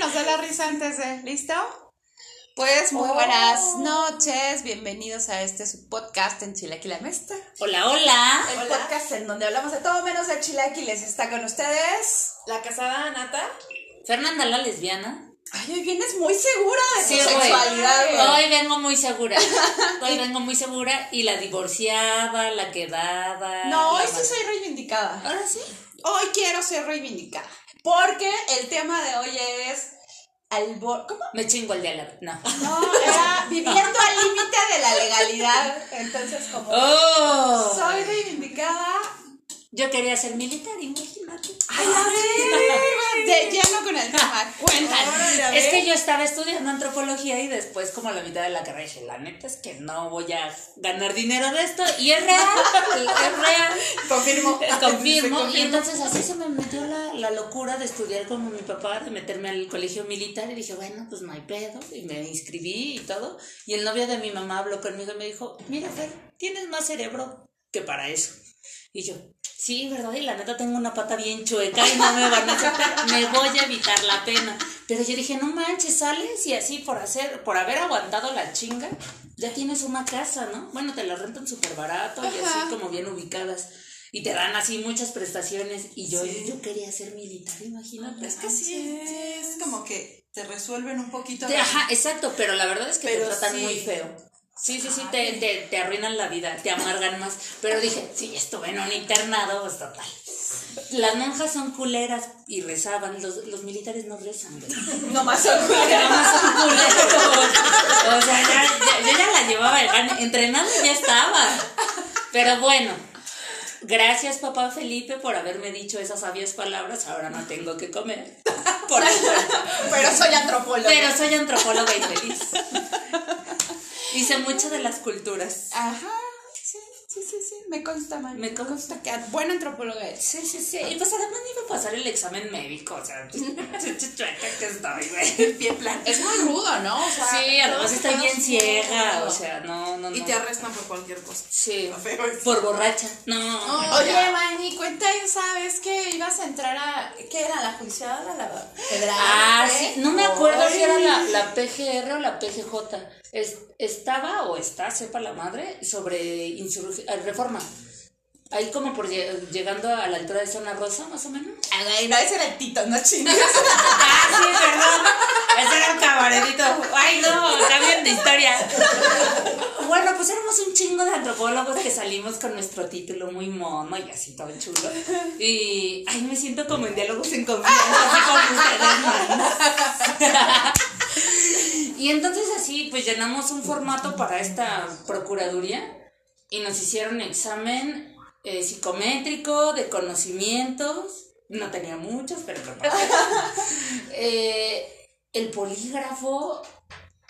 nos da la risa antes de. ¿Listo? Pues muy buenas noches, bienvenidos a este su podcast en Chilaquilamesta. Hola, hola. El podcast en donde hablamos de todo menos de chilaquiles. Está con ustedes. La casada Nata. Fernanda la lesbiana. Ay, hoy vienes muy segura de Sí, tu sexualidad. Hoy vengo muy segura. Hoy vengo muy segura y la divorciada, la quedada. No, hoy sí soy reivindicada. Ahora sí. Hoy quiero ser reivindicada. Porque el tema de hoy es. Al ¿Cómo? Me chingo el diálogo. No. No, era viviendo al límite de la legalidad. Entonces, como Oh. soy reivindicada. Yo quería ser militar, imagínate. Ay, a ver, de lleno con el tema. Cuéntanos. Es que yo estaba estudiando antropología y después como a la mitad de la carrera dije, la neta es que no voy a ganar dinero de esto y es real, es real. Confirmo. Confirmo. Y entonces así se me metió la, la locura de estudiar como mi papá, de meterme al colegio militar y dije, bueno, pues no hay pedo. Y me inscribí y todo. Y el novio de mi mamá habló conmigo y me dijo, mira Fer, tienes más cerebro que para eso. Y yo, sí, ¿verdad? Y la neta tengo una pata bien chueca y no me van a aceptar. Me voy a evitar la pena. Pero yo dije, no manches, sales y así por hacer, por haber aguantado la chinga, ya tienes una casa, ¿no? Bueno, te la rentan súper barato y así como bien ubicadas. Y te dan así muchas prestaciones. Y yo, Sí. yo quería ser militar, imagínate. Es que sí, sí, es como que te resuelven un poquito. Ajá, exacto, pero la verdad es que Pero te tratan muy feo. Sí, sí, sí, te, te, te arruinan la vida, te amargan más. Pero dije, sí, estuve en un internado, pues total. Las monjas son culeras y rezaban, los, los militares no rezan, güey. Nomás soy Nada más son culeros. O sea, ya, ya- yo ya la llevaba. Entrenando ya estaba. Pero bueno, gracias papá Felipe por haberme dicho esas sabias palabras. Ahora no tengo que comer. Por. Pero soy antropóloga. Pero soy antropóloga y feliz. Hice mucho de las culturas. Ajá, sí, sí, sí, sí. Me consta, man. Me consta que buena antropóloga es. Sí, sí, sí. Y pues además iba a pasar el examen médico. O sea, chueca que estoy, güey. Bien plan. Es muy rudo, ¿no? O sea, Sí, además estoy bien ciega. O sea, no, no, no. Y te arrestan por cualquier cosa. Sí. Está. Por borracha. No. Oye, Manny, cuenta, ¿sabes que ibas a entrar a. ¿Qué era? ¿La judicial o la federal? Ah, sí. No me acuerdo si era la, la PGR o la PGJ. Es- estaba o está, sepa la madre, sobre eh, reforma. Ahí como por lle- llegando a la altura de Zona Rosa, más o menos. Ay, no, ese era el Tito, no chingas. Ah, sí, perdón. Ese era un cabaretito. Ay, no, cambien de historia. Bueno, pues éramos un chingo de antropólogos que salimos con nuestro título muy mono y así todo chulo. Y, ay, me siento como en diálogos en confianza, así como ustedes. Y entonces así, pues llenamos un formato para esta procuraduría y nos hicieron examen eh, psicométrico, de conocimientos. No tenía muchos, pero lo pasé. Eh, el polígrafo,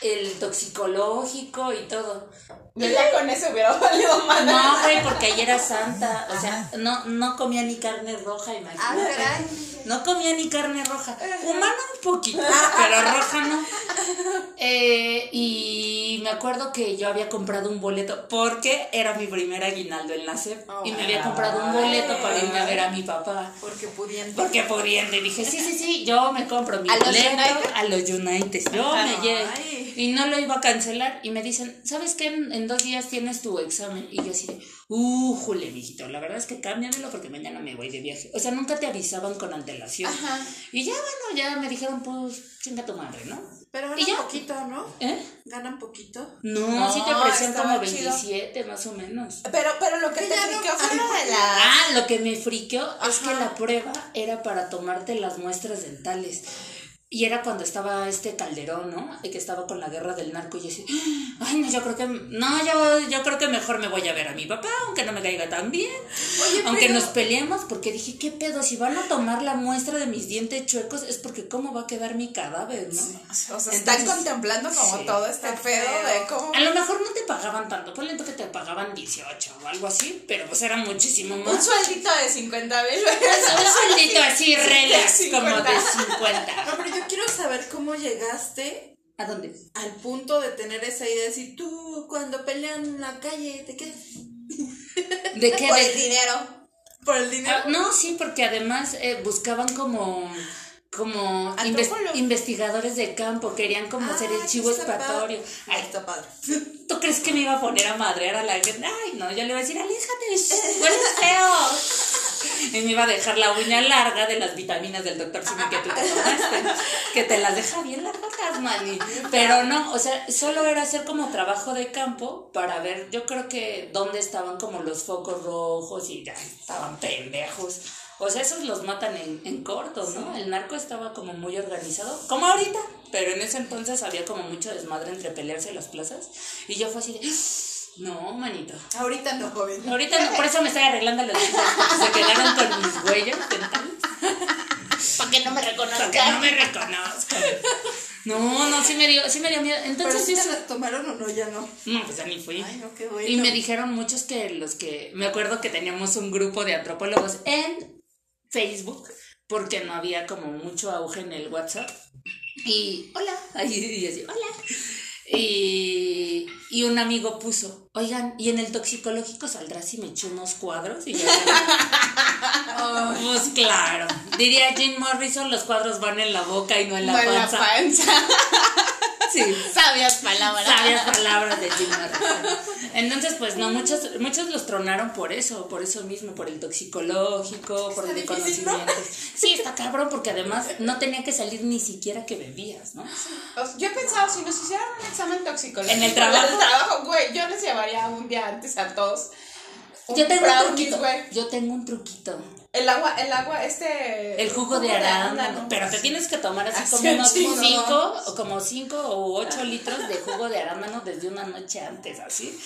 el toxicológico y todo. Ya con eso hubiera valido más. No, güey, porque ayer era santa. O sea, no, no comía ni carne roja, Ah, imagínate. caray. No comía ni carne roja. Humana un poquito, pero roja no. Eh, y me acuerdo que yo había comprado un boleto porque era mi primer aguinaldo en la SEP. y me había comprado un boleto para irme a ver a mi papá. Porque pudiendo. Porque pudiendo. Y dije, sí, sí, sí, yo me compro mi ¿A los boleto a los United. Yo me llevo. Y no lo iba a cancelar. Y me dicen, ¿sabes qué? En, en dos días tienes tu examen. Y yo así de, uh, jule, mijito. La verdad es que cámbiamelo porque mañana me voy de viaje. O sea, nunca te avisaban con antelación. Ajá. Y ya, bueno, ya me dijeron, pues, chinga tu madre, ¿no? Pero ¿Y ya? ganan poquito, ¿no? ¿Eh? Ganan poquito. No, No, sí te ofrecían como chido. 27, más o menos. Pero, pero lo que te ya no- friqueó fue lo de la. Ah, lo que me friqueó es que la prueba era para tomarte las muestras dentales. Y era cuando estaba este Calderón, ¿no? Y que estaba con la guerra del narco y yo así, ay, no, yo creo que, no, yo, yo creo que mejor me voy a ver a mi papá, aunque no me caiga tan bien. Oye, aunque pero- nos peleemos, porque dije, ¿qué pedo? Si van a tomar la muestra de mis dientes chuecos, es porque cómo va a quedar mi cadáver, ¿no? O sea, Entonces, están contemplando como sí. todo este pedo de cómo. A lo mejor no te pagaban tanto, ponle tú que te pagaban 18 o algo así, pero pues era muchísimo más. Un sueldito de 50 mil Un sueldito así, relax, de como de 50. 50. No, pero yo quiero saber cómo llegaste ¿A dónde? al punto de tener esa idea de decir, tú cuando pelean en la calle te quedas ¿De qué? Por De- el dinero. por el dinero. Ah, no, sí, porque además eh, buscaban como como inves- investigadores de campo, querían como Ah, ser el chivo expiatorio. Ay, está padre. ¿Tú crees que me iba a poner a madrear a la gente? Ay, no, yo le iba a decir, aléjate, hueles feo. Y me iba a dejar la uña larga de las vitaminas del doctor Simi que tú te tomaste, que te las deja bien largas, mani. Pero no, o sea, solo era hacer como trabajo de campo para ver, yo creo que dónde estaban como los focos rojos y ya estaban pendejos. O sea, esos los matan en, en corto, ¿no? El narco estaba como muy organizado, como ahorita, pero en ese entonces había como mucho desmadre entre pelearse en las plazas. Y yo fue así de, no, manito. Ahorita no, joven. Ahorita no, por eso me estoy arreglando los dientes, porque se quedaron con mis huellas dentales. Para que no me Para que no reconozcan. me reconozcan. No, no, sí me dio, sí me dio miedo. Entonces sí, te la tomaron o no, ya no. no, pues ya ni fui. Ay, no, qué bueno. Y me dijeron muchos que los que, me acuerdo que teníamos un grupo de antropólogos en Facebook, porque no había como mucho auge en el WhatsApp. Y, hola, ahí y así, hola. Y, y un amigo puso, oigan, ¿y en el toxicológico saldrá si me echo unos cuadros? Y yo, pues claro, diría Jim Morrison, los cuadros van en la boca y no en la No en la panza. panza. Sí. Sabias palabras. Sabias palabras de Jim Morrison. Entonces, pues no, muchos, muchos los tronaron por eso, por eso mismo, por el toxicológico, por el de difícil, ¿no? conocimientos. Sí, está cabrón, porque además no tenía que salir ni siquiera que bebías, ¿no? Yo he pensado, si nos hicieran un examen toxicológico En el trabajo. Trabajo, güey, yo les llevaría un día antes a todos. un Yo tengo un brownies, truquito. güey. Yo tengo un truquito. El agua, el agua, este. El jugo de arándano. Pero te tienes que tomar así Así como unos chingo. cinco, o como cinco o ocho litros de jugo de arándano desde una noche antes, así.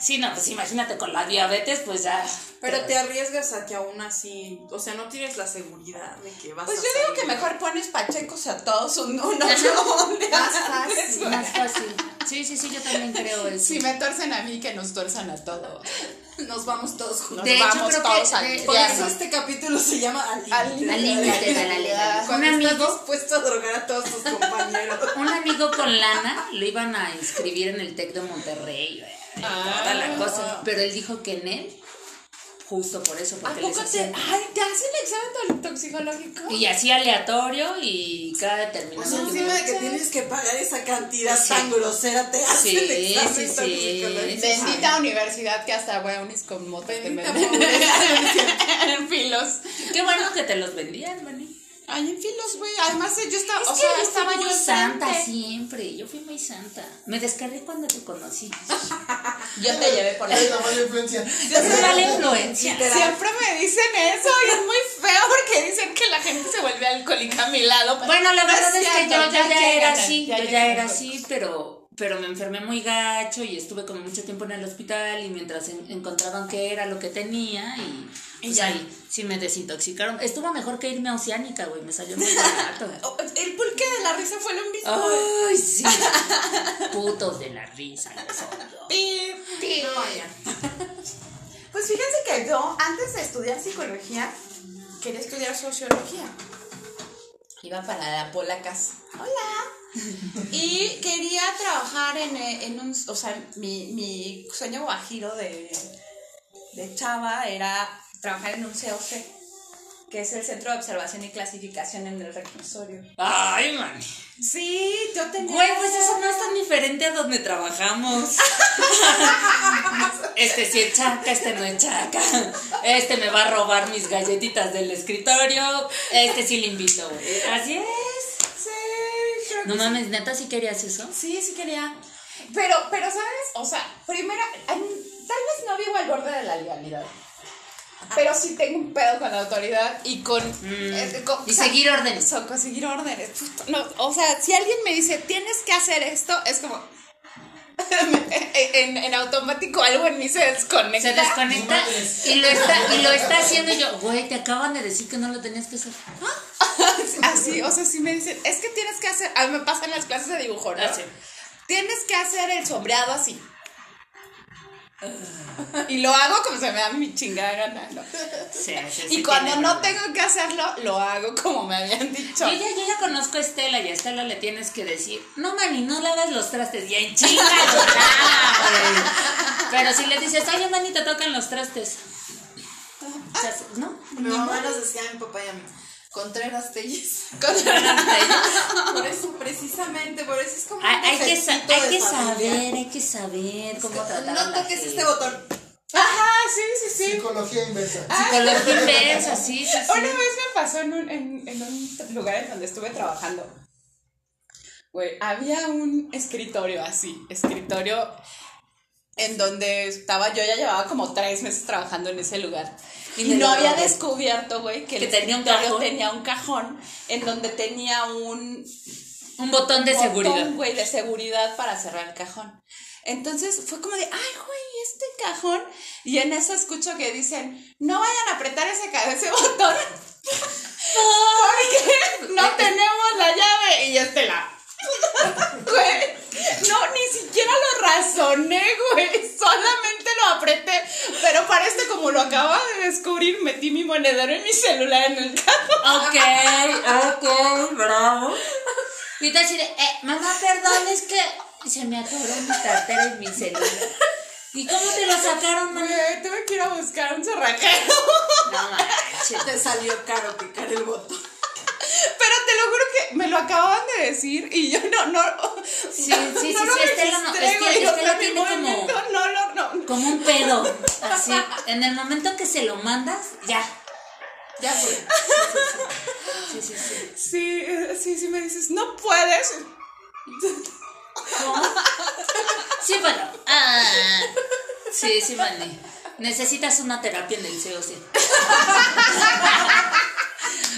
Sí, no, pues imagínate con la diabetes, pues ya. Pero te arriesgas a que aún así, o sea, no tienes la seguridad de que vas Pues a yo digo que mejor pones pachecos a todos un, un ocho Más fácil. Más fácil. Sí, sí, sí, yo también creo eso. Si me torcen a mí, que nos torzan a todos. Nos vamos todos juntos. De hecho, vamos creo todos que de- Por eso este capítulo se llama Al límite. De la legalidad. Cuando Un estás amigo- dispuesto a drogar a todos tus compañeros. Un amigo con lana lo iban a inscribir en el TEC de Monterrey, güey, toda la cosa. Pero él dijo que en él, justo por eso, ¿A porque les poco te, hacían. ay, te hacen examen to- toxicológico? Y así aleatorio y cada O determinación. sea, encima de que tienes que pagar esa cantidad Sí. tan grosera, te hacen Sí, el examen sí, sí, toxicológico. Bendita universidad que hasta brownies con motos te venden. en filos. Qué bueno que te los vendían, Mani. Ay, en filos, güey. Además, yo estaba, Es o sea, yo estaba fui yo muy santa siempre. Yo fui muy santa. Me descargué cuando te conocí. Yo te llevé por Es la mala influencia. Esa es mala influencia. Siempre me dicen eso y es muy feo porque dicen que la gente se vuelve alcohólica a mi lado. Bueno, la No verdad es que yo, yo ya era así, yo ya era alcohol. así, pero, pero me enfermé muy gacho y estuve como mucho tiempo en el hospital y mientras en- encontraban qué era lo que tenía y, pues ya. ahí sí me desintoxicaron. Estuvo mejor que irme a Oceánica, güey, me salió muy barato. Oh, El pulque de la risa fue lo mismo. Ay, sí. Putos de la risa. Pues fíjense que yo, antes de estudiar psicología, quería estudiar sociología. Iba para la Polacas. Hola. Y quería trabajar en, eh, en un. O sea, mi, mi sueño guajiro de, de chava era trabajar en un COC, que es el Centro de Observación y Clasificación en el Reclusorio. Ay, man. Sí, yo tenía. Güey, pues eso no es tan diferente a donde trabajamos. Este sí es chaca, este no es chaca. Este me va a robar mis galletitas del escritorio. Este sí le invito. Así es. Sí, creo No mames, neta, si querías eso? Sí, sí quería. Pero, pero, ¿sabes? O sea, primero, tal vez no vivo al borde de la legalidad. Pero sí tengo un pedo con la autoridad y con... eh, con- Y o sea, seguir órdenes. so- con seguir órdenes. Puto, no, o sea, si alguien me dice, tienes que hacer esto, es como... en, en automático algo en mí se desconecta. Se desconecta y lo está, y lo está haciendo y yo, güey, te acaban de decir que no lo tenías que hacer. Así, o sea, si me dicen, es que tienes que hacer, a mí me pasa en las clases de dibujo, ¿no? Así. Tienes que hacer el sombreado así. Y lo hago como se me da mi chingada gana, ¿no? Sí, sí, Y cuando no tengo que hacerlo, lo hago como me habían dicho. Yo ya, yo ya conozco a Estela y a Estela le tienes que decir, no mani, no lavas los trastes, ya en chinga lo lava, güey". Pero si le dices, oye mani, te tocan los trastes. O sea, ¿no? Mi mamá nos decía a mi papá y a mí, Contreras Telles. Hay, Por eso, precisamente, por eso es como. hay que, sa- hay de que familia. saber, hay que saber cómo tratar a No toques este botón. Ajá, sí, sí, sí. Psicología inversa. Psicología inversa, sí, sí, sí. Una vez me pasó en un, en, en un lugar en donde estuve trabajando. Güey, había un escritorio así, escritorio en donde estaba, yo ya llevaba como tres meses trabajando en ese lugar. Y no había descubierto, güey, que, Que el tenía un cajón. tenía un cajón en donde tenía un Un botón de botón, seguridad. güey, de seguridad para cerrar el cajón. Entonces fue como de, ay, güey, este cajón. Y en eso escucho que dicen, no vayan a apretar ese, ese botón. Porque no tenemos la llave. Y yo este la. Güey, no, ni siquiera lo razoné, güey. Solamente lo apreté. Pero para este, como lo acababa de descubrir, metí mi monedero y mi celular en el cajón. Ok, ok, bravo. Y te eh, mamá, perdón, es que se me atoró mi cartera y mi celular. ¿Y cómo te lo sacaron, mamá? Tuve que ir a buscar un cerrajero. No manches. Te salió caro picar el botón. Pero te lo juro que me lo acababan de decir y yo no, no. Sí, sí, sí, no sí, Estela no- Estela mi tiene como- no, no. Como un pedo. Así, en el momento que se lo mandas, ya. Ya fue. Sí, sí, sí. Sí, eh, sí, sí me dices, no puedes. ¿Cómo? Sí, bueno. Ah, sí, sí, Manny. Necesitas una terapia en el COC.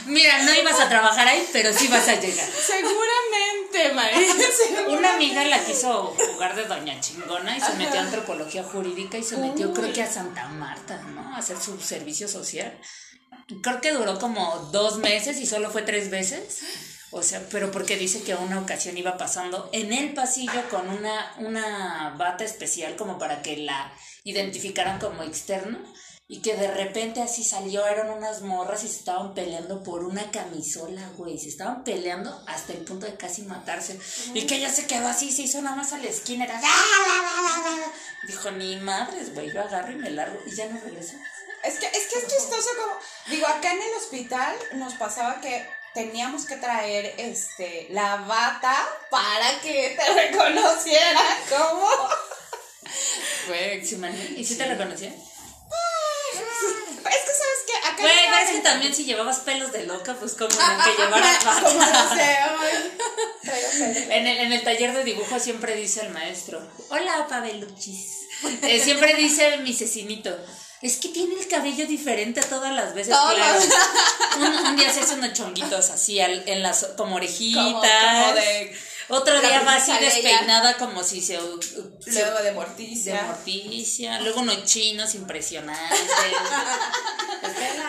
Mira, no ibas a trabajar ahí, pero sí vas a llegar. Seguramente, María. Una amiga la quiso jugar de doña chingona y se metió a antropología jurídica y se metió creo que a Santa Marta, ¿no? A hacer su servicio social. Creo que duró como dos meses y solo fue tres veces. O sea, pero porque dice que una ocasión iba pasando en el pasillo con una, una bata especial como para que la identificaran como externo y que de repente así salió, eran unas morras y se estaban peleando por una camisola, güey, se estaban peleando hasta el punto de casi matarse y que ella se quedó así, se hizo nada más a la esquina, era... Dijo, ni madres, güey, yo agarro y me largo y ya no regresó. Es que, es que es chistoso como, digo, acá en el hospital nos pasaba que teníamos que traer este la bata para que te reconocieran como. Güey, ¿Y si te reconocía? Es que sabes que acá Güey, pero es que también si llevabas pelos de loca, pues como en que llevaras como bata. no sé. En el, en el taller de dibujo siempre dice el maestro, hola Pabeluchis. Eh, siempre dice mi cecinito, es que tiene el cabello diferente todas las veces, claro. Un, un día se hace unos chonguitos así al- en las como orejitas. Como- como de Otro la día va así despeinada como si se, Luego de de morticia. morticia. Luego unos chinos impresionantes.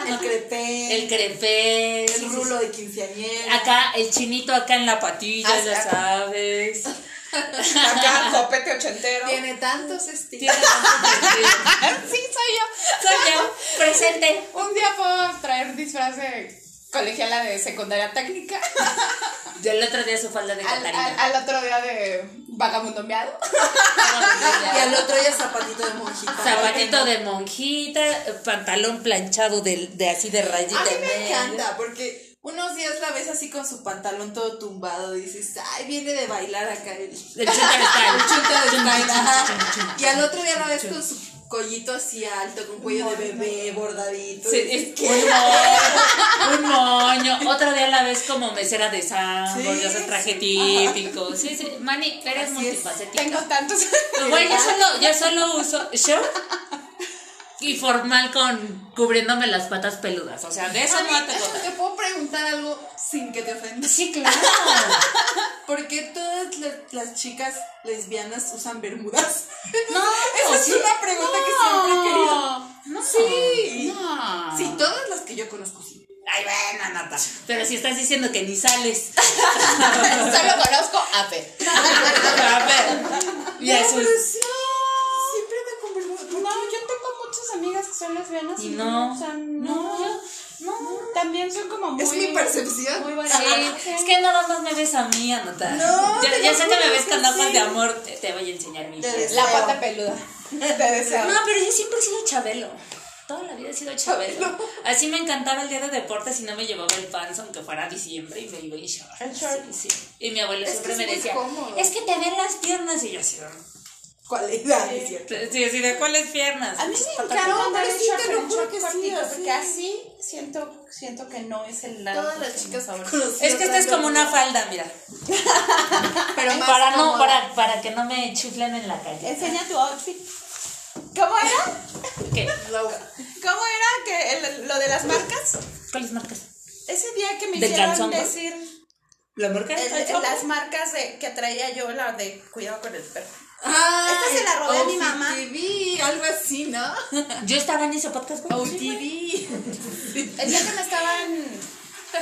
El crepé. el crepé. El rulo de quinceañera. Acá, el chinito acá en la patilla, ya sabes. Acá, copete ochentero. Tiene tantos estilos. Tiene tantos sentidos. sí, soy yo. Soy yo, presente. Un día puedo traer disfraz de colegiala de secundaria técnica. Y el otro día su falda de Al, al, Catarina. al otro día de vagamundo meado. Y al otro día zapatito de monjita. Zapatito de monjita, pantalón planchado de, de así de rayita A mí me medio. encanta porque unos días la ves así con su pantalón todo tumbado y dices, ay, viene de bailar acá el, El chuta style. el chute de style. Y al otro día la ves con su collito así alto, con cuello de bebé, bordadito. Sí, es ¿qué? un moño, un moño. Otro día la ves como mesera de sangre, Sí, ya ese traje sí. típico. Sí, sí, Mani, eres Así es. multifacética. Tengo tantos. Güey, yo solo, yo solo uso short y formal con cubriéndome las patas peludas. O sea, de eso A no te ¿Te puedo preguntar algo sin que te ofendas? Sí, claro. ¿Por qué todas la- las chicas lesbianas usan bermudas? No, Esa es sí. una pregunta que siempre he querido. No. Sí. No. Sí, todas las que yo conozco sí. Ay, bueno, Nata. Pero si estás diciendo que ni sales. Solo conozco a Fer. A ver. Y No, eso es. muchas amigas que son lesbianas Y no. o sea, No, no. yo- no. También son como muy. Es mi percepción. Muy Sí, es que nada más me ves a mí, Anota. No, ya, ya sé que me ves con ojos sí. de amor. Te, te voy a enseñar mi. La pata peluda. Te deseo. No, pero yo siempre he sido Chabelo. Toda la vida he sido chabelo. Así me encantaba el día de deportes y no me llevaba el pants aunque fuera diciembre y me iba en short. En short. Sí, sí. Y mi abuela Es siempre me es decía, cómodo. es que te ven las piernas y yo así, Cualidad, Sí. ¿cierto? sí, así de cuáles piernas. A mí me Pata- encanta No, andar pero en sí, short, te pero lo juro que sí, porque así siento, siento que no es el lado. Todas las chicas conocidas Es que esta es como una falda, mira. Pero más Para no, para, para que no me chiflen en la calle. Enseña tu outfit. ¿Cómo era? ¿Qué? ¿Cómo era que el- lo de las marcas? ¿Cuáles marcas? Ese día que me ¿Del hicieron calzón, no? decir ¿La marca? el- las marcas de, que traía yo, la de cuidado con el perro. Ah, Esta se la robé a mi mamá. OTV, algo así, ¿no? Yo estaba en ese podcast, güey. OTV. El día que me estaban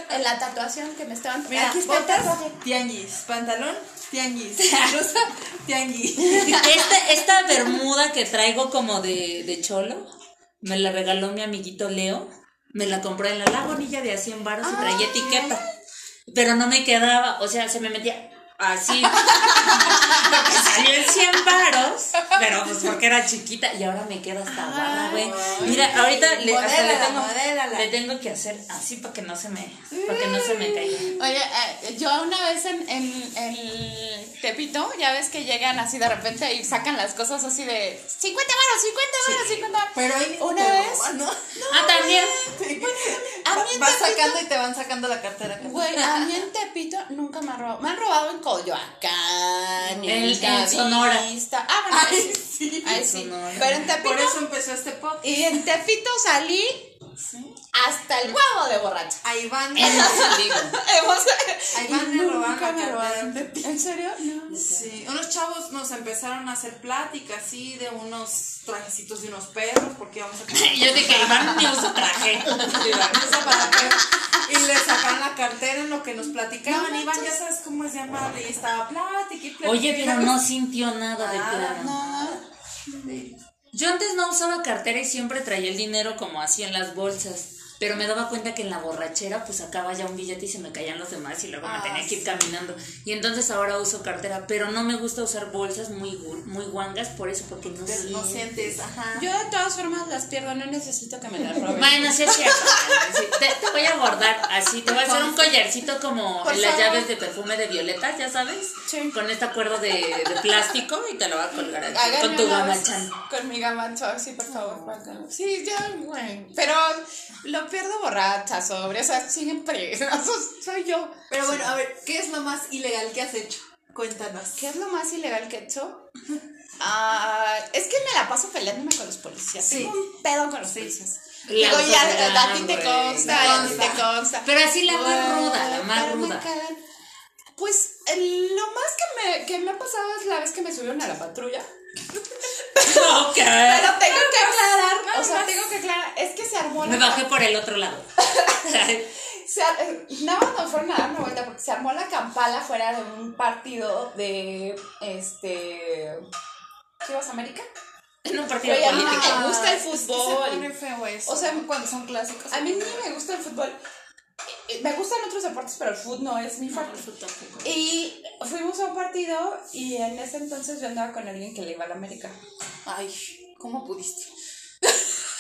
en la tatuación, que me estaban. Mira, aquí está el botas, tatuaje. tianguis, pantalón, tianguis, tianguis. Esta, esta bermuda que traigo como de, de cholo, me la regaló mi amiguito Leo. Me la compré en la lagunilla de a 100 baros y traía etiqueta. Pero no me quedaba, o sea, se me metía así. Porque salió en 100 varos, pero pues porque era chiquita y ahora me queda hasta guarda, güey. Mira, ahorita le, hasta le tengo, le tengo que hacer así para que no se me, para que no se me caiga. Oye, eh, yo una vez en, en, en Tepito, ya ves que llegan así de repente y sacan las cosas así de 50 varos, 50 varos, 50 varos. Pero ahí Una vez- roban, ¿no? Ah, también. A mí en Vas Tepito- sacando y te van sacando la cartera. Güey, a mí en Tepito nunca me han robado. Me han robado en Coyoacán, En- en Sonora. Ah, bueno, ahí sí. Ahí sí. Sonora. Pero en Tepito. Por eso empezó este podcast. Y en Tepito salí hasta el huevo de. En digo. Hemos- Ahí van, me Nunca robaron la me cartera. ¿En serio? No. Sí, unos chavos nos empezaron a hacer pláticas así de unos trajecitos de unos perros porque íbamos a Yo dije, Iván ni usa traje. Usa para perros. y le sacaron la cartera en lo que nos platicaban. No Iván, ya sabes cómo es llamarle. Y estaba plática y plática. Oye, pero no sintió nada de Nada, plano. Yo antes no usaba cartera y siempre traía el dinero como así en las bolsas. Pero me daba cuenta que en la borrachera pues sacaba ya un billete y se me caían los demás y luego me Ah, tenía que ir sí. caminando. Y entonces ahora uso cartera, pero no me gusta usar bolsas muy muy guangas por eso, porque no Pero no sientes, ajá. Yo de todas formas las pierdo, no necesito que me las roben. Bueno, sí es cierto. Sí, te, te voy a guardar así, te voy a hacer un collarcito como en las favor. llaves de perfume de violetas, ya sabes, Sí. con este acuerdo de, de plástico y te lo voy a colgar aquí, Háganme con tu gamachan. Con mi gamacho, sí, por favor. guácala. Sí, ya, güey. Pero lo pierdo borracha, sobre. O sea, siempre. Eso soy yo. Pero bueno, a ver, ¿qué es lo más ilegal que has hecho? Cuéntanos. ¿Qué es lo más ilegal que he hecho? Ah, es que me la paso peleándome con los policías. Sí. Tengo un pedo con los policías. La Digo, ya, a ti te consta, a ti te consta. Pero así la más ruda, la más ruda. cagan. Pues el- lo más que me, que me ha pasado es la vez que me subieron a la patrulla. Ok. Pero tengo que aclarar, o sea, más. tengo que aclarar, es que se armó la Me bajé por el otro lado. Se nada más nos fueron a dar una vuelta porque se armó la campala fuera de un partido de este Chivas América. En un partido Güey, a mí político. me gusta el es que fútbol. se pone feo eso. O sea, cuando son clásicos. A mí ni me gusta el fútbol. Eh, Me gustan otros deportes, pero el fútbol no es mi fuerte. Y fuimos a un partido y en ese entonces yo andaba con alguien que le iba a la América. Ay, ¿cómo pudiste?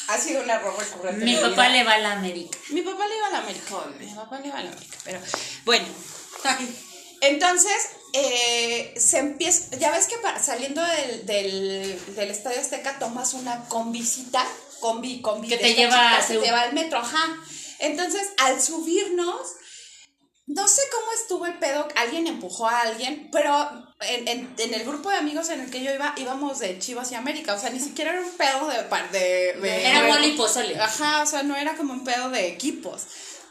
Ha sido un error recurrente. Mi papá vida. le va a la América. Mi papá le iba a la América. Mi papá le iba a la América. Pero bueno, Entonces, eh, se empieza, ya ves que para- saliendo del, del, del Estadio Azteca tomas una combicita, combi, combi. Que te lleva Seúl. te va al metro, ajá. Entonces, al subirnos, no sé cómo estuvo el pedo, alguien empujó a alguien, pero en, en- en el grupo de amigos en el que yo iba, íbamos de Chivas y América, o sea, ni siquiera era un pedo de... par- de, de- Era y pozole. Ajá, o sea, no era como un pedo de equipos.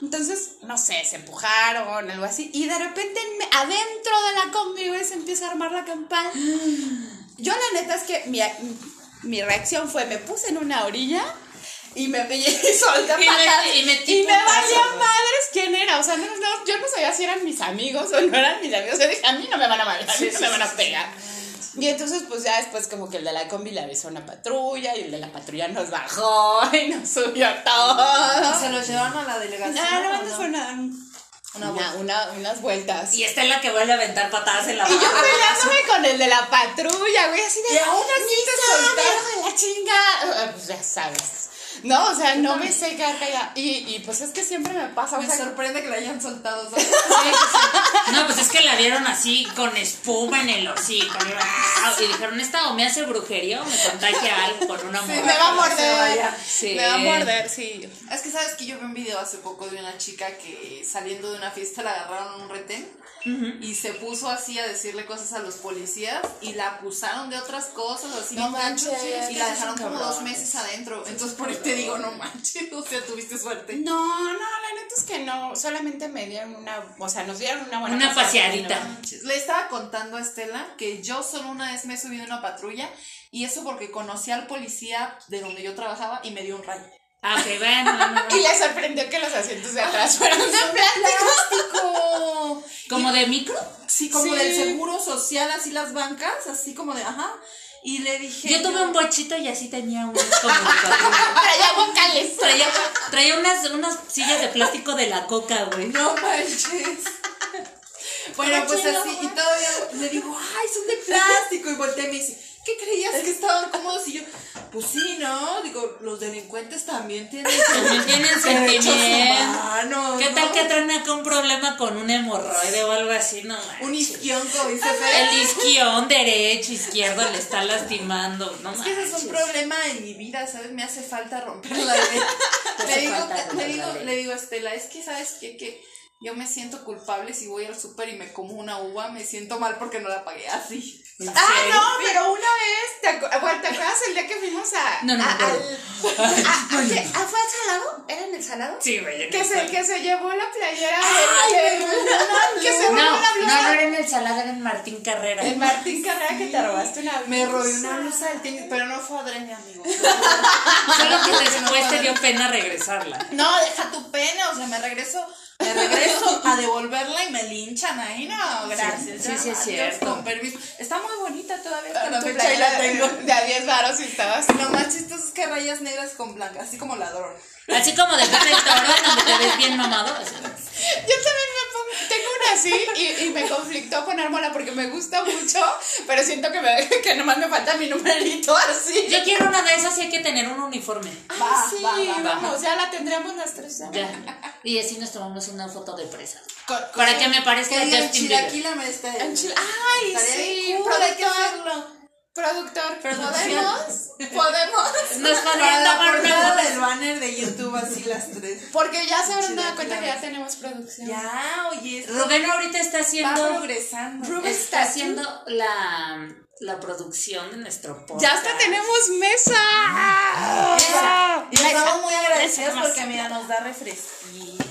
Entonces, no sé, se empujaron, algo así. Y de repente, adentro de la combi, güey, se empieza a armar la campana. Yo, la neta, es que mi, mi reacción fue: me puse en una orilla y me y solté Y me- y metí Y me madres quién era. O sea, no, no, yo no sabía si eran mis amigos o no eran mis amigos. Yo dije: a mí no me van a matar, a mí no me van a pegar. Y entonces, pues ya después, como que el de la combi le avisó a una patrulla y el de la patrulla nos bajó y nos subió todo. ¿Se los llevaron a la delegación? No, no, o antes fueron a dar un- Una una, una- unas vueltas. Y esta es la que vuelve a aventar patadas en la Y yo peleándome con el de la patrulla, güey, así de. Y aún así te soltaron a la chinga. Pues ya sabes. No, o sea, no me sé quedar callada. Y, y pues es que siempre me pasa. O Me sea, sorprende que la hayan soltado. ¿sabes? No, pues es que la vieron así con espuma en el hocico. Y dijeron, esta o me hace brujería o me contagia algo con una me morra. va a morder. vaya. Sí. Me va a morder, sí. Es que sabes que yo vi un video hace poco de una chica que saliendo de una fiesta la agarraron en un retén y se puso así a decirle cosas a los policías y la acusaron de otras cosas, así No gacho, manches, y la dejaron como dos meses adentro. Entonces por te digo, no manches, o sea, tuviste suerte. No, no, la neta es que no. Solamente me dieron una. O sea, nos dieron una buena Una paseadita. Le estaba contando a Estela que yo solo una vez me he subido a una patrulla y eso porque conocí al policía de donde yo trabajaba y me dio un rayo. Ah, ok, bueno, bueno, Y bueno. le sorprendió que los asientos de atrás fueran de plástico. ¿Como de micro? Sí, como Sí. del seguro social, así las bancas, así como de, ajá. Y le dije. Yo tuve un bochito y así tenía unos como. Traía vocales. Traía, traía unas, unas sillas de plástico de la coca, güey. No manches. Bueno, pues así, y todavía le digo, ay, son de plástico. Y volteé y me dice, ¿qué creías que estaban cómodos? Y yo, pues sí, ¿no? Digo, los delincuentes también tienen También tienen sentimientos. ¿Qué ¿no? tal que traen acá un problema con un hemorroide o algo así? No, manches. Un isquión, como dice Fer. El isquión derecho, izquierdo le está lastimando. No Es que ese es un problema en mi vida, ¿sabes? Me hace falta romper la ley. Le, digo, le, digo, la ley. le digo a Estela, es que, ¿sabes qué? Que yo me siento culpable si voy al súper y me como una uva, me siento mal porque no la pagué así. ¿En Ah, no, pero una vez, ¿te, acu- bueno, ¿te acuerdas el día que fuimos a. No, no a- al- a- a- ¿qué? ¿Ah, ¿Fue al salado? ¿Era en el salado? Sí, güey. Que se, que se llevó la playera Ay, que se No, robó no, una blusa. no era en el salado, era en Martín Carrera. El Martín Carrera que te robaste una Me robé blusa. una blusa del tenis, pero no fue adrede, amigo. Solo que después te dio pena regresarla. No, deja tu pena, o sea, me regreso, me regreso a devolverla y me linchan ahí, no, gracias. sí, sí, es Adiós, cierto. Con permiso. Está muy bonita todavía hasta la Tu fecha, la tengo. de, a 10 varos y estabas. Lo más chistoso es que rayas negras con blancas, así como ladrón. Así como de Pepe el Toro, donde te ves bien mamado. así. Yo también me pongo, tengo así y, y me conflictó ponérmela porque me gusta mucho, pero siento que, me, que nomás me falta mi numerito así. Yo quiero una de esas y hay que tener un uniforme. Ay, Va, sí, va, va, va. vamos, ya la tendremos las tres. ya. Ya. Y así nos tomamos una foto de presa. Con- Para con- que me parezca Justin Bieber. chilaquila está Enchil- Ay, Estaría sí, cool, hay que hacerlo. Productor. ¿podemos? ¿Podemos? Nos podrían la portada foto. del banner de YouTube, así las tres. Porque ya se habrán dado cuenta que ya tenemos producción. Ya, oye, Rubén ahorita está va haciendo, progresando. Rubén está está haciendo la, la producción de nuestro podcast. Ya hasta tenemos mesa. Y estamos muy agradecidos porque, mira, nos da refresquito.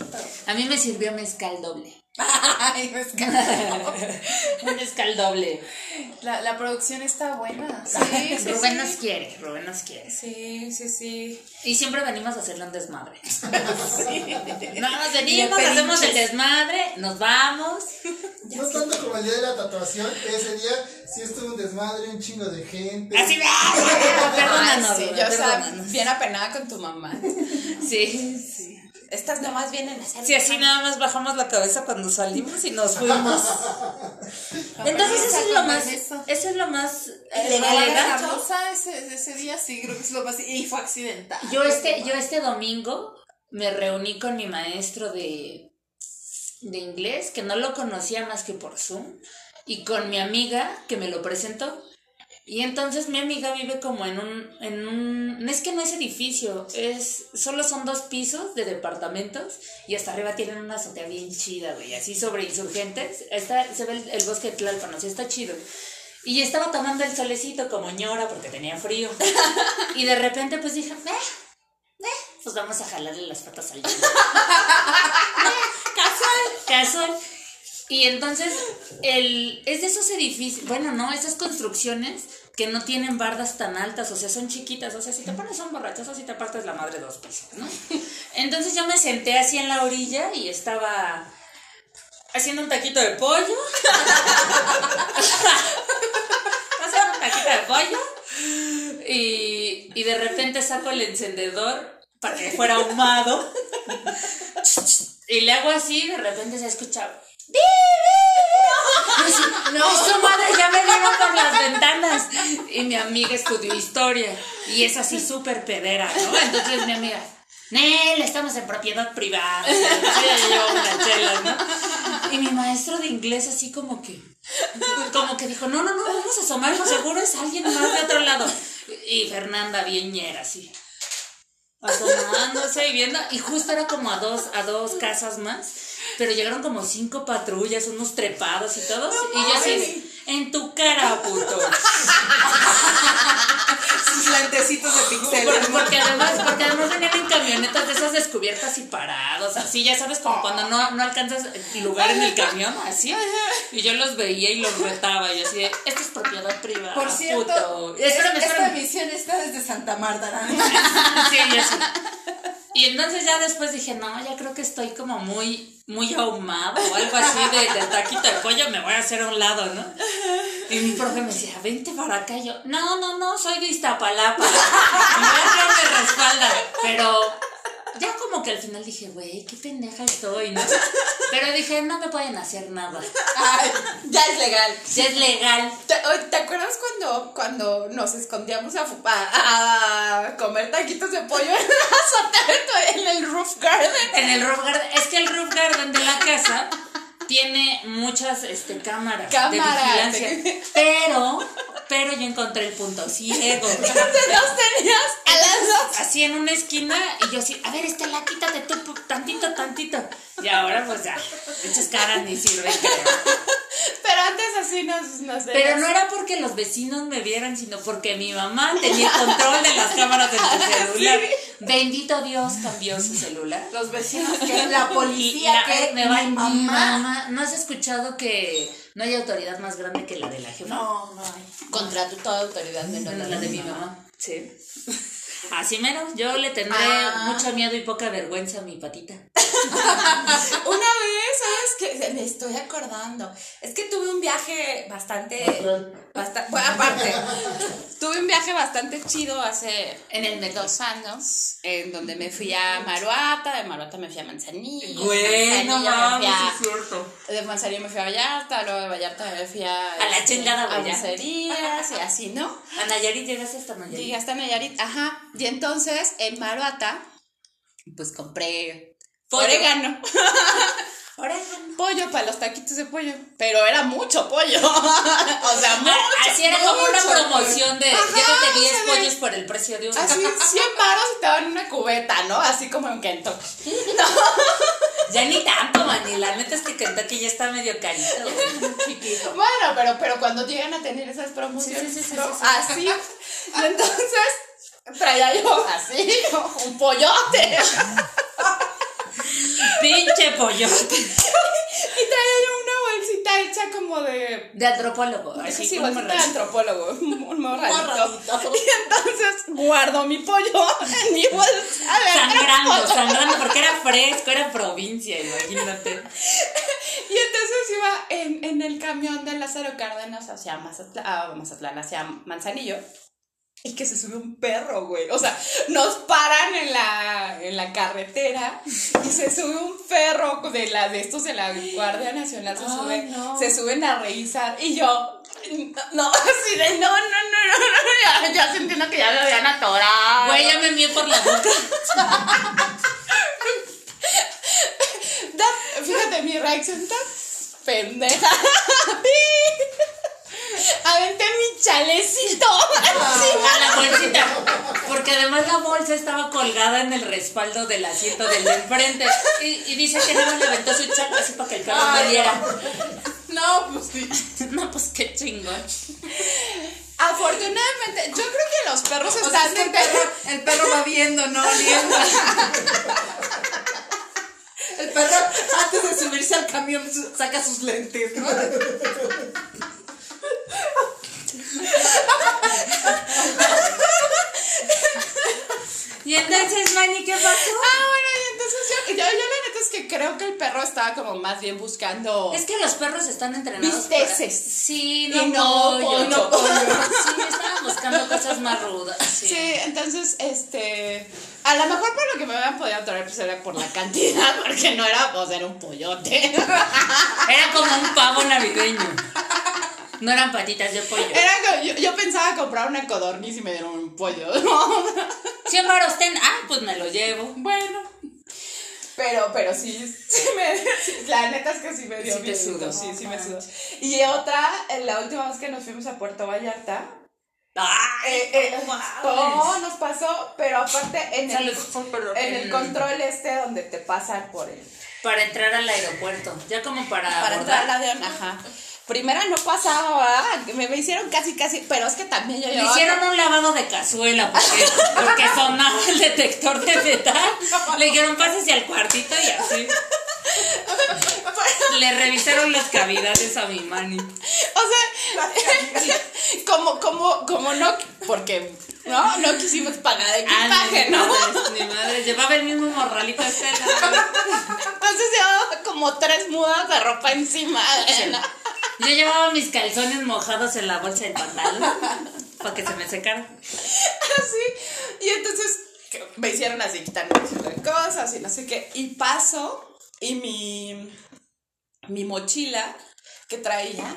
A mí me sirvió mezcal doble. Ay, me encanta. Un mezcal doble. La, la producción está buena. Sí, sí, Rubén sí. nos quiere, Rubén nos quiere. Sí, sí, sí. Y siempre venimos a hacerle un desmadre. No, nos venimos, hacemos el desmadre, nos vamos. No tanto como el día de la tatuación, ese día sí estuvo un desmadre, un chingo de gente. Así, ¡ah! perdónanos, Ay, sí, yo estaba bien apenada con tu mamá. Sí, sí. Estas nomás vienen a hacer. Sí, así nada más bajamos la cabeza cuando salimos y nos fuimos. Entonces eso es lo más, Eso. eso es lo más eh, Le la ese, ese día, sí, creo que es lo más. Y fue accidental. Yo este, yo este domingo me reuní con mi maestro de, de inglés, que no lo conocía más que por Zoom, y con mi amiga que me lo presentó. Y entonces mi amiga vive como en un, en un, es que no es edificio, es, solo son dos pisos de departamentos y hasta arriba tienen una azotea bien chida, güey, así sobre insurgentes, está, se ve el, el bosque de Tlalpan, así está chido. Y estaba tomando el solecito como ñora porque tenía frío. Y de repente pues dije, eh, eh, pues vamos a jalarle las patas al hielo. Casual. Casual. Y entonces, el, es de esos edificios, bueno, no, esas construcciones que no tienen bardas tan altas, o sea, son chiquitas, o sea, si te pones son borrachos, si te partes la madre dos pisos, ¿no? Entonces yo me senté así en la orilla y estaba haciendo un taquito de pollo. haciendo un taquito de pollo. Y, y de repente saco el encendedor para que fuera ahumado. Y le hago así, de repente se escucha. "Bi, bi, bi". Y su madre ya me vieron por las ventanas. Y mi amiga estudió historia. Y es así súper pedera, ¿no? Entonces mi amiga, Nel, estamos en propiedad privada. ¿no? Y mi maestro de inglés así como que, como que dijo, no, no, no, vamos a asomarnos, seguro es alguien más de otro lado. Y Fernanda bien ñera, así. Asomándose y viendo, y justo era como a dos, a dos casas más, pero llegaron como cinco patrullas, unos trepados y todos, y yo así, en tu cara, puto. Sus lentecitos de pixeles. Porque además, porque además venían en camionetas de esas descubiertas y parados, así, ya sabes, como cuando no, no alcanzas lugar en el camión, así. Y yo los veía y los retaba, y así de, esto es propiedad privada. Por cierto, puto. es- Espérame, esta emisión está desde Santa Marta. ¿no? Sí, y así. Y entonces ya después dije, no, ya creo que estoy como muy, muy ahumado o algo así de, del taquito de pollo, me voy a hacer a un lado, ¿no? Y mi profe me decía, vente para acá. Y yo, no, no, no, soy de Iztapalapa. Me respalda. Pero ya como que al final dije, güey, qué pendeja estoy, ¿no? Pero dije, no me pueden hacer nada. Ay, ya es legal. Ya es legal. ¿Te, oye, ¿te acuerdas cuando, cuando nos escondíamos a, fu- a, a comer taquitos de pollo en azotea, en el roof garden? En el roof garden, es que el roof garden de la casa tiene muchas este, cámaras, Cámaras. de vigilancia. Pero, pero yo encontré el punto ciego. Entonces nos tenías a las dos. Así en una esquina y yo así, a ver, Estela, quítate tú tantito, tantito. Y ahora pues ya, echas caras ni sirven, creo. Pero antes así nos, nos Pero no era porque los vecinos me vieran, sino porque mi mamá tenía control de las cámaras de tu celular. Bendito Dios cambió su celular. Los vecinos, que la policía, la- que me va mi mamá. mamá. ¿No has escuchado que no hay autoridad más grande que la de la jefa? No, no hay. Contra tu toda autoridad menos Bueno, la de mi mamá. Sí. Así menos, yo le tendré Ah. mucho miedo y poca vergüenza a mi patita. Una vez, ¿sabes qué? Me estoy acordando. Es que tuve un viaje bastante. basta- bueno, aparte, tuve un viaje bastante chido hace. en el de dos años. En donde me fui a Maruata. De Maruata me fui a Manzanillo. de Manzanillo me fui a- cierto. De Manzanillo me fui a Vallarta. Luego de Vallarta me fui a. A la este, chingada A Vallarta. Bucerías y así, ¿no? A Nayarit llegaste hasta Nayarit. Llegué hasta Nayarit, ajá. Y entonces en Maruata, pues compré Pollo. orégano. Orégano. pollo para los taquitos de pollo. Pero era mucho pollo. o sea, mucho. Ah, Así era como una mucho. promoción de Ajá, llévate 10 o sea, de- pollos por el precio de uno. Así, 100 varos y te daban una cubeta, ¿no? Así como en Kentucky. Ya ni tanto, Manny. La neta es que Kentucky ya está medio carito. Chiquito. Bueno, pero, pero cuando llegan a tener esas promociones, Sí, sí, sí, sí, ¿no? sí, sí. así. Entonces traía yo así, un pollote. Pinche pollo. Y traía yo una bolsita hecha como de De antropólogo. Así sí, bolsita de antropólogo, un morradito. Morradito. Y entonces guardo mi pollo en mi bolsa Sangrando, sangrando, porque era fresco, era provincia, imagínate. Y entonces iba en, en el camión de Lázaro Cárdenas hacia Mazatlán, ah, Mazatlán, hacia Manzanillo. Y que se sube un perro, güey. O sea, nos paran en la, en la carretera y se sube un perro de, la, de estos de la Guardia Nacional. Se, Ay, sube, no. se suben a revisar. Y yo, no, así de no, no, no, no, no, ya, ya sintiendo que ya me habían atorado. Güey, ya me mié por la boca. Da- fíjate mi reacción tan pendeja. Aventé mi chalecito encima. A la bolsita. Porque además la bolsa estaba colgada en el respaldo del asiento del de enfrente. Y, y dice que más le aventó su chal así para que el perro me diera. No, pues sí. No, pues qué chingón. Afortunadamente, yo creo que los perros O están el perro, el perro va viendo, no oliendo. El perro, antes de subirse al camión, saca sus lentes, ¿no? Y entonces, Manny, ¿qué pasó? Ah, bueno, y entonces yo, yo, yo la neta es que creo que el perro estaba como más bien buscando. Es que los perros están entrenados. Bisteces. para- Sí, Y no, no pollo. pollo. no pollo. Sí, estaban buscando cosas más rudas. Sí. Sí, entonces, este. A lo mejor por lo que me habían podido traer, pues era por la cantidad, porque no era, pues era un pollote. Era como un pavo navideño. No eran patitas de pollo. Era yo, yo pensaba comprar una codorniz y me dieron un pollo. 100 varos ten. Ah, pues me lo llevo. bueno. Pero, pero sí, sí me, la neta es que sí me dio Sí. Sí, sí me No sudó. Y otra, eh, la última vez que nos fuimos a Puerto Vallarta, ¡Ay! eh, eh, todo nos pasó, pero aparte en el, en el control este donde te pasan por el... Para entrar al aeropuerto. Ya como para. Para entrar abordar. al avión, ajá. Primera no pasaba, me, me hicieron casi, casi, pero es que también yo llevaba... hicieron un lavado de cazuela porque, porque sonaba el detector de metal. Le dijeron, pásese al cuartito y así. Le revisaron las cavidades a mi mani. O sea, como, como, como no, porque, ¿no? No quisimos pagar equipaje, Ah, mi ¿no? madre, mi madre. Llevaba el mismo morralito este. Entonces llevaba como tres mudas de ropa encima. ¿no? Yo llevaba mis calzones mojados en la bolsa del pantalón para que se me secaran. Así. Y entonces me hicieron así, quitarme cosas y no sé qué. Y paso y mi, mi mochila que traía,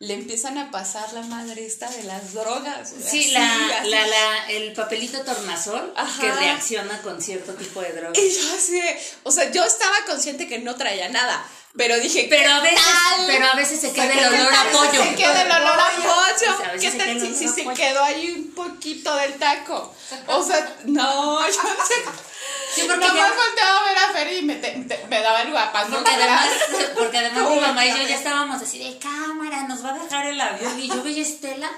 le empiezan a pasar la madre esta de las drogas. Sí, así, la, así. la, la, el papelito tornasol Ajá. que reacciona con cierto tipo de droga. Y yo así, o sea, yo estaba consciente que no traía nada, pero dije, Pero a veces, tal? pero a veces se queda el ¿qué olor a pollo. Se queda el olor a pollo. ¿Qué tal si, si se quedó ahí un poquito del taco? O sea, no, yo Sí, porque Nomás ya- volteaba a ver a Fer y me, te- te- me daba el guapango. Porque además, porque además mi mamá y yo no. ya estábamos así de cámara, nos va a dejar el avión. Y yo veía a Estela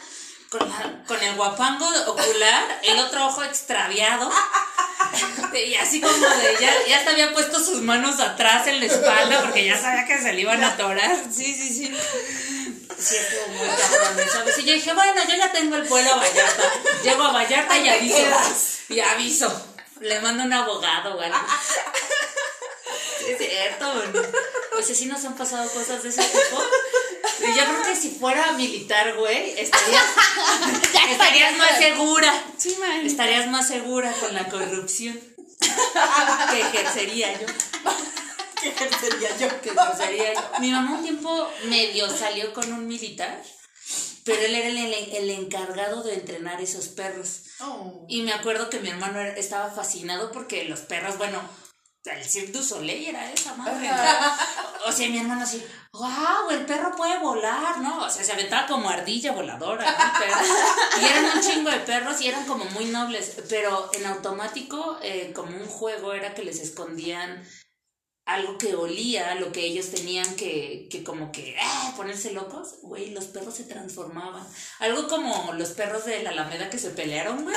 con, la- con el guapango ocular, el otro ojo extraviado. Y así como de ya, ya hasta había puesto sus manos atrás en la espalda porque ya sabía que se le iban a atorar. Sí, sí, sí. Sí, estuvo muy cabrón. Y yo dije, bueno, yo ya tengo el vuelo a Vallarta. Llego a Vallarta y aviso. Y aviso. Le mando un abogado o algo. Es cierto, bueno. Pues sí nos han pasado cosas de ese tipo. Y yo creo que si fuera militar, güey, estarías, estarías más segura. Sí, man. Estarías más segura con la corrupción que ejercería yo. ¿Qué ejercería yo? Que ejercería yo. Mi mamá un tiempo medio salió con un militar, pero él era el, el encargado de entrenar esos perros. Oh. Y me acuerdo que mi hermano estaba fascinado porque los perros, bueno, el Cirque du Soleil era esa madre. ¿no? O sea, mi hermano así, wow, el perro puede volar, ¿no? O sea, se aventaba como ardilla voladora. ¿no? Pero- y eran un chingo de perros y eran como muy nobles. Pero en automático, eh, como un juego, era que les escondían algo que olía, lo que ellos tenían que, que como que ah, ponerse locos, güey, los perros se transformaban. Algo como los perros de la Alameda que se pelearon, güey.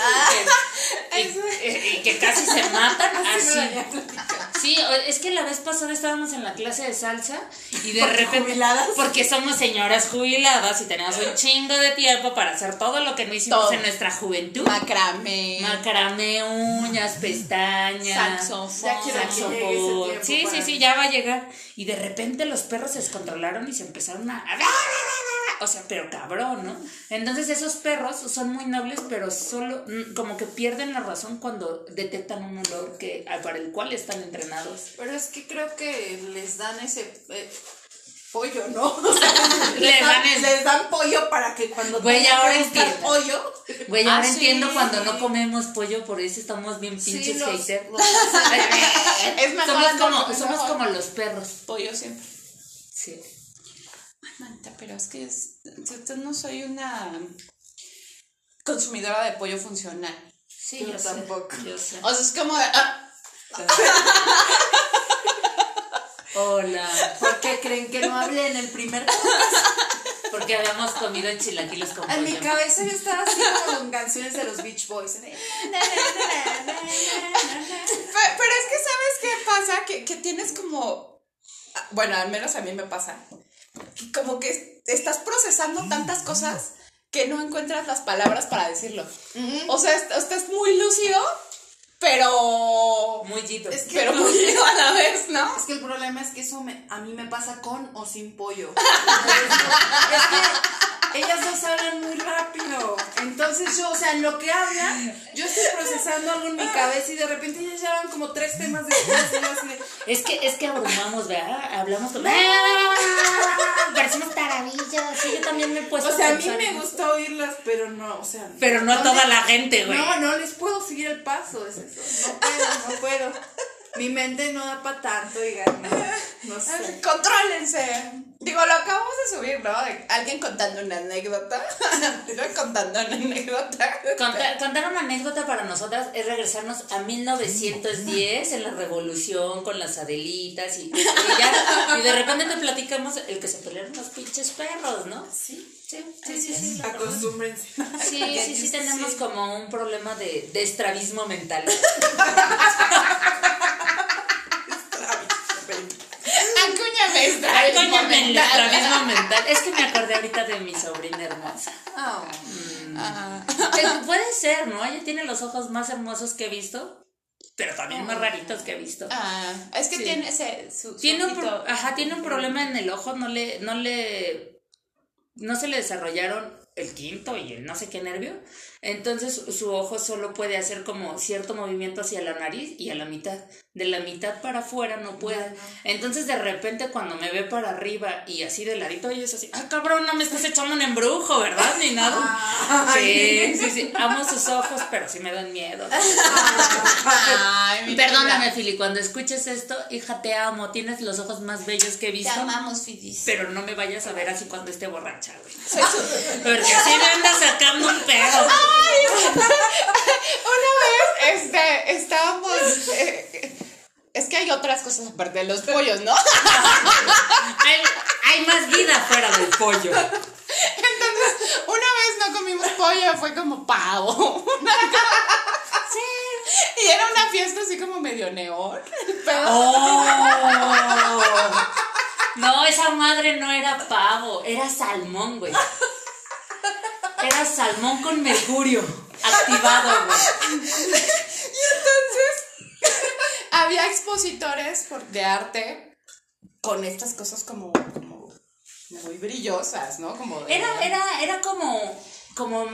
que- y, y- y que casi se matan, así. Sí, es que la vez pasada estábamos en la clase de salsa y de repente. jubiladas. Porque somos señoras jubiladas y tenemos un chingo de tiempo para hacer todo lo que no hicimos Todo. en nuestra juventud. Macramé. Macramé, uñas, pestañas. Saxofón. Ya quiero que saxofón. tiempo Sí, sí, sí, ya va a llegar. Y de repente los perros se descontrolaron y se empezaron a. O sea, pero cabrón, ¿no? Entonces esos perros son muy nobles, pero solo mm, como que pierden la razón cuando detectan un olor que ah, para el cual están entrenados. Pero es que creo que les dan ese eh, pollo, ¿no? O sea, Les dan el- les dan pollo para que cuando Güey, ahora entiendo. pollo. Güey, Ah, ahora sí. entiendo cuando no comemos pollo, por eso estamos bien pinches los- haters. los- Es mejor somos como, somos mejor. como los perros. pollo siempre. Sí. Manita, pero es que es- yo, no soy una consumidora de pollo funcional. Sí, Yo yo, tampoco. Sé, yo sé. O sea, es como de. ah, Hola. ¿Por qué creen que no hablé en el primer Porque habíamos comido chilaquiles con En mi cabeza yo estaba así como con canciones de los Beach Boys. Pe- Pero es que, ¿sabes qué pasa? Que, que tienes como. Bueno, al menos a mí me pasa. que Como que estás procesando tantas cosas que no encuentras las palabras para decirlo. O sea, est- estás muy lúcido, pero. Muy. Es que- Pero muy ido a la vez, ¿no? Es que el problema es que eso me- a mí me pasa con o sin pollo. es que ellas dos hablan muy rápido. Entonces yo, o sea, en lo que hablan, yo estoy procesando algo en mi cabeza y de repente ellas ya van como tres temas después. yo de, Es que, es que abrumamos, ¿verdad? Hablamos como... también me he puesto O sea, a mí pensar me gusta oírlas, pero no, o sea. Pero no a ¿dónde- toda la gente, güey. No, no les puedo seguir el paso, es eso. No puedo, no puedo. Mi mente no da para tanto, digan, no, no sé. Contrólense. Digo, lo acabamos de subir, ¿no? De alguien contando una anécdota. Contando una anécdota. Contar, contar una anécdota para nosotras es regresarnos a 1910 en la revolución con las Adelitas y, y ya, y de repente te platicamos el que se pelearon los pinches perros, ¿no? Sí, sí, sí, sí. sí. Acostúmbrense. Sí, sí, sí, tenemos como un problema de, de estrabismo mental. Acúñame esta. Acoñame el estrabismo mental. Es que me acordé ahorita de mi sobrina hermosa. Ah. Que puede ser, ¿no? Ella tiene los ojos más hermosos que he visto, pero también más raritos que he visto. Ah, es que Sí. tiene ese. Su, su Tiene un, pro- ojito. ajá, tiene un problema en el ojo, no le, no le, no se le desarrollaron el quinto y el no sé qué nervio. Entonces su- ojo solo puede hacer como cierto movimiento hacia la nariz y a la mitad. De la mitad para afuera no puede. Entonces de repente cuando me ve para arriba y así de ladito, ella es así, ah cabrón, no me estás echando un embrujo, ¿verdad? Ni nada. Sí, sí, sí. Amo sus ojos, pero sí me dan miedo. Ay, mi Perdóname. Fili, cuando escuches esto, hija, te amo. Tienes los ojos más bellos que he Te visto. amamos, Fidis. Pero no me vayas a ver así cuando esté borracha, güey. Porque así me anda sacando un pedo. Una vez, este, estábamos. eh, es que hay otras cosas aparte de los pollos, ¿no? Hay, hay más vida fuera del pollo. Entonces, una vez no comimos pollo, fue como pavo. Sí. Y era una fiesta así como medio neón. ¡Oh! No, esa madre no era pavo, era salmón, güey. Era salmón con mercurio activado, güey. había expositores de arte con estas cosas como, como muy brillosas, ¿no? Como de- Era, era, era como, como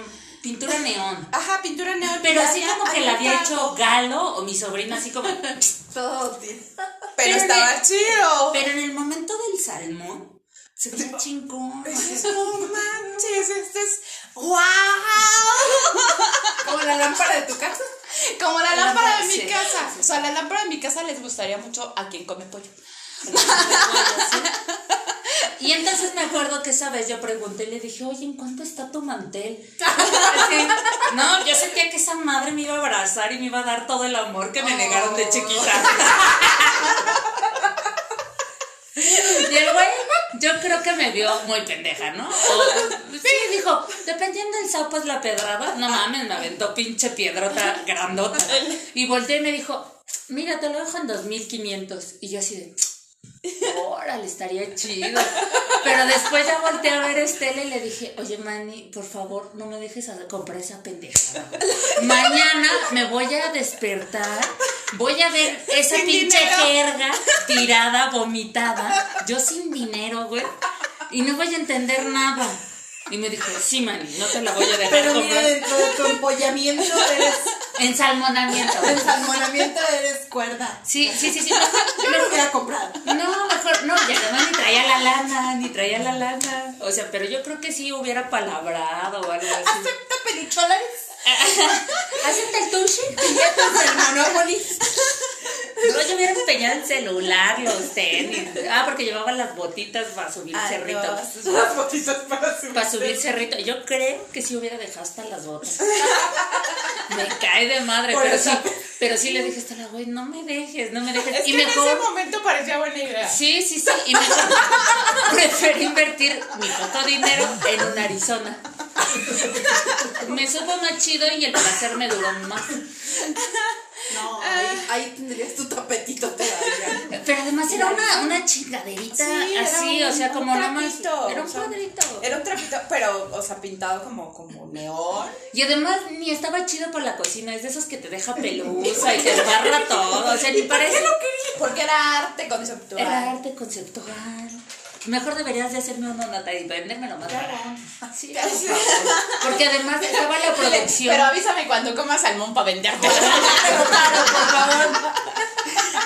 pintura neón. Ajá, pintura neón. Pero Y así como que la había hecho Galo o mi sobrina, así como. Todo tiene. Pero, pero estaba chido. Pero en el momento del salmón, se veía chingón. No manches, este es wow. Como la lámpara de tu casa. Como la La lámpara de mi casa. sí, sí. O sea, la lámpara de mi casa les gustaría mucho a quien come pollo. Y entonces me acuerdo que esa vez yo pregunté y le dije, oye, ¿en cuánto está tu mantel? No, yo sentía que esa madre me iba a abrazar y me iba a dar todo el amor que me negaron de chiquita. Y el güey, yo creo que me vio muy pendeja, ¿no? O- sí, dijo, dependiendo del sapo es la pedrada. No mames, me aventó pinche piedrota grandota. Y volteé y me dijo, mira, te lo dejo en 2500. Y yo así de, órale, estaría chido. Pero después ya volteé a ver a Estela y le dije, oye, Manny, por favor, no me dejes a comprar esa pendejada. Mañana me voy a despertar, voy a ver esa Sin pinche jerga tirada, vomitada, yo sin dinero, güey, y no voy a entender nada. Y me dijo, sí, Manny, no te la voy a dejar Pero mira, comprar. dentro de tu empollamiento eres. Ensalmonamiento. En salmonamiento eres cuerda. Sí, sí, sí, sí. Mejor, Yo lo hubiera comprado. No, mejor, no, y además ni traía la lana, ni traía la lana. O sea, pero yo creo que sí hubiera palabrado o algo así. ¿Acepta pelicholares? ¿Acepta el tushi? Billetes del Monopoly. No, yo hubiera empeñado el celular, los tenis. Ah, porque llevaba las botitas para subir Ay, cerrito. no, Las botitas para subir. Para subir cerrito. Yo creo que sí hubiera dejado hasta las botas. Me cae de madre, Por pero eso. sí, pero sí le dije a Estela, güey, no me dejes, no me dejes. Es y que en ese momento parecía buena idea. Sí, sí, sí. Y mejor preferí invertir mi poco dinero en un Arizona. Me supo más chido y el placer me duró más. No, ahí, ahí tendrías tu tapetito todavía. Pero además era una, una chingaderita Sí, era así, un- o sea, un como nomás. trapito, Era un o sea, cuadrito. Era un trapito, pero, o sea, pintado como, como neón. Y además ni estaba chido para la cocina, es de esos que te deja pelusa y te embarra todo. O sea, ni parece. Porque era arte conceptual. Era arte conceptual. Mejor deberías de hacerme una nota y vendérmelo más barato. Sí, por favor. Porque además estaba la producción. Pero avísame cuando comas salmón para venderte.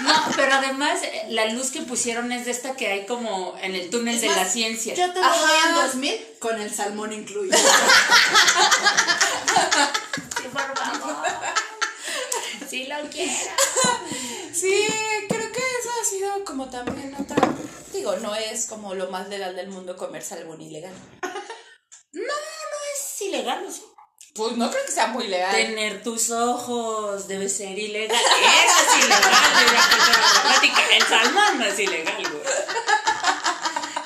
No, pero además eh, la luz que pusieron es de esta que hay como en el túnel de la ciencia. Yo te lo doy en 2000 con el salmón incluido. Sí, por favor. Si lo quiero. Sí, ha sido como también otra. Digo, no es como lo más legal del mundo comer salmón ilegal. Es ilegal, ¿no? Pues no creo que sea muy legal. Tener tus ojos debe ser ilegal. Eso es ilegal. El salmón no es ilegal, güey.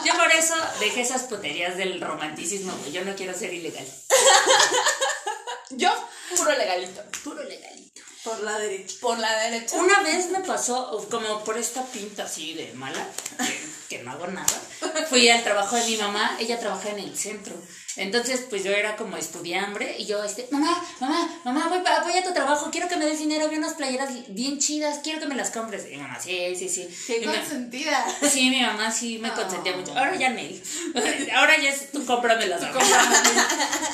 Yo por eso dejé esas puterías del romanticismo, güey. Yo no quiero ser ilegal. Yo, puro legalito. Puro legalito. Por la derecha. Por la derecha. Una vez me pasó, como por esta pinta así de mala, que, no hago nada, fui al trabajo de mi mamá, ella trabaja en el centro. Entonces, pues yo era como estudiambre y yo, este, mamá, mamá, mamá, voy, pa- voy a tu trabajo, quiero que me des dinero, vi unas playeras bien chidas, quiero que me las compres. Y mi mamá, sí, sí, sí. Qué consentida. Sí, mi mamá sí me consentía mucho. Ahora ya Nel. Ahora ya es tú cómpramelas.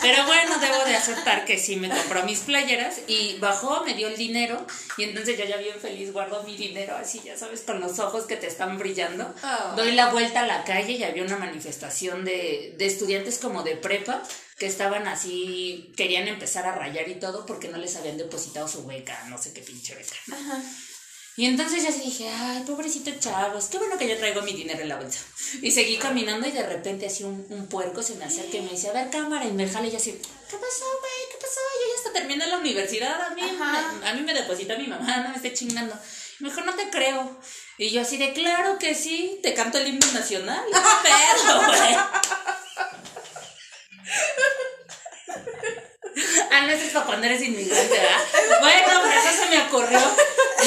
Pero bueno, debo de aceptar que sí me compró mis playeras y bajó, me dio el dinero y entonces yo ya bien feliz guardo mi dinero así, ya sabes, con los ojos que te están brillando. Doy la vuelta a la calle y había una manifestación de, de estudiantes como de prepa que estaban así, querían empezar a rayar y todo porque no les habían depositado su beca, no sé qué pinche beca. Y entonces yo dije, ay, pobrecito chavos, qué bueno que yo traigo mi dinero en la bolsa. Y seguí caminando y de repente así un, un puerco se me acerca y me dice, a ver cámara, y me jala y yo así, ¿qué pasó, güey? ¿Qué pasó? Yo ya hasta terminé la universidad, a mí, Ajá. me, a mí me deposita mi mamá, no me esté chingando. Y me dijo, no te creo. Y yo así de, claro que sí, te canto el himno nacional. ¿Qué pedo, güey? Ah, no, es para cuando eres inmigrante, ¿verdad? Bueno, pues eso se me ocurrió.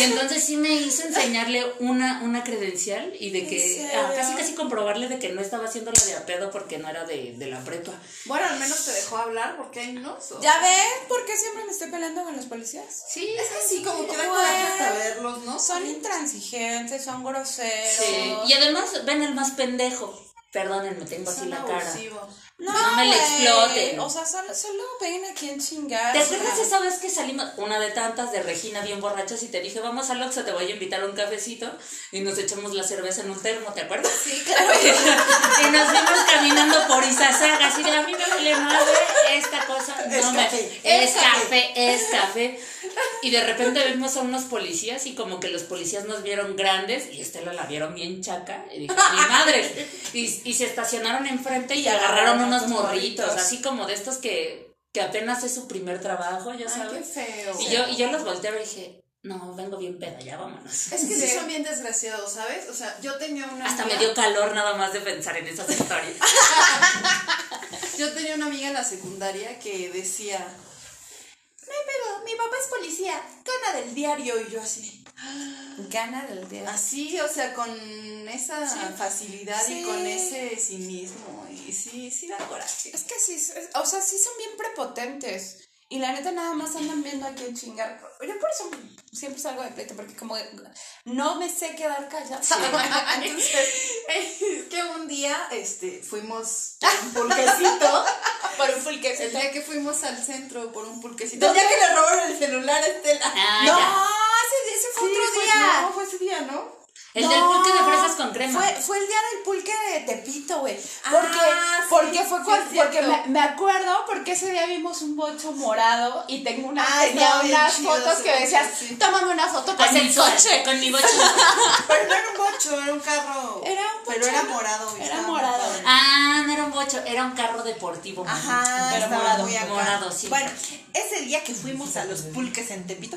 Y entonces sí me hizo enseñarle una, una credencial y de que ¿En ah, casi casi comprobarle de que no estaba haciendo la de a pedo porque no era de, de la prepa. Bueno, al menos te dejó hablar porque hay no. ¿Ya ven por qué siempre me estoy peleando con los policías? Sí, Es que sí, como que da Güey. coraje hasta verlos, ¿no? Son intransigentes, son groseros. Sí. Y además ven el más pendejo. Perdónenme, tengo así la cara. abusivos. No, No me le güey. exploten. O sea, solo, solo ven a quien chingar. ¿Te acuerdas esa vez que salimos, una de tantas de Regina bien borrachas y te dije, vamos al Oxxo, te voy a invitar a un cafecito y nos echamos la cerveza en un termo, ¿te acuerdas? Sí, claro. y nos fuimos caminando por Izazaga, así de a mí me vale madre esta cosa. Es no me- café, es es café, es café. Y de repente vimos a unos policías y como que los policías nos vieron grandes y Estela la vieron bien chaca y dijo, mi madre. Y, y se estacionaron enfrente y agarraron unos morritos, así como de estos que, que apenas es su primer trabajo, ya Ay, sabes. qué feo. Y yo, y yo los volteé y dije, no, vengo bien peda, ya vámonos. Es que sí son bien desgraciados, ¿sabes? O sea, yo tenía una Hasta me amiga- dio calor nada más de pensar en esas historias. Yo tenía una amiga en la secundaria que decía, no hay pedo, mi papá es policía, gana del diario. Y yo así, Gana del día. así, o sea, con esa facilidad Sí. y con ese cinismo. Y sí, sí da coraje. Es que sí, o sea, sí son bien prepotentes. Y la neta nada más andan viendo a quién chingar. Yo por eso siempre salgo de pleito, porque como no me sé quedar callada. Entonces, Es que un día este, fuimos por un pulquecito. por un El pulquecito. día que fuimos al centro por un pulquecito. El día que le robaron el celular a Estela. Ah, No, ya. Sí, otro día. No, fue ese día, ¿no? El No, del pulque de fresas con crema. Fue, fue el día del pulque de Tepito, güey. Porque, Ah, sí, porque fue sí, cuando, porque me, me acuerdo porque ese día vimos un bocho morado y tengo una, Ah, tenía unas chido fotos que bocho, decías, sí. tómame una foto con Con el mi coche. Con mi boche. Pero no era un bocho, era un carro. Era un Pero bocho, era ¿no? morado. Era estaba morado. Ah, no era un bocho, era un carro deportivo. Ajá, Pero morado, muy morado, sí. Bueno, ese día que fuimos a los pulques en Tepito,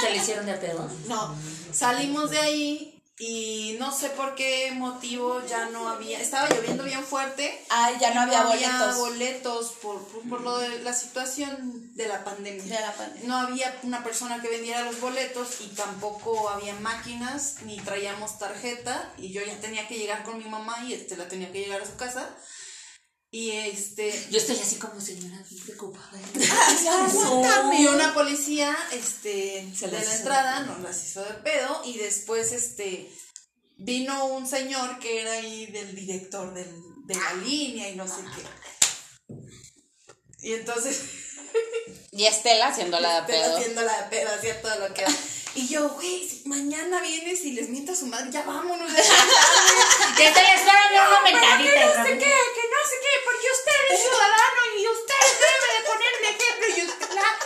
¿Te le hicieron de pedo? no, salimos de ahí y no sé por qué motivo ya no había, estaba lloviendo bien fuerte. Ay, ya no y había boletos. boletos por, por, por lo de la situación de la pandemia. De la pandemia. No había una persona que vendiera los boletos y tampoco había máquinas ni traíamos tarjeta y yo ya tenía que llegar con mi mamá y este la tenía que llegar a su casa y este Yo estoy así como señora, preocupada. y una policía este Se de la entrada nos las hizo de pedo y después este vino un señor que era ahí del director del, de la línea y no sé qué y entonces Y Estela haciéndola de Estela pedo. haciendo la de pedo hacía todo lo que da. Y yo, güey, si mañana vienes y les mienta a su madre, ya vámonos. Ya, te les fueron una mentadita. que no sé qué, que no sé qué, porque usted es ciudadano y usted debe de ponerme ejemplo y usted. la-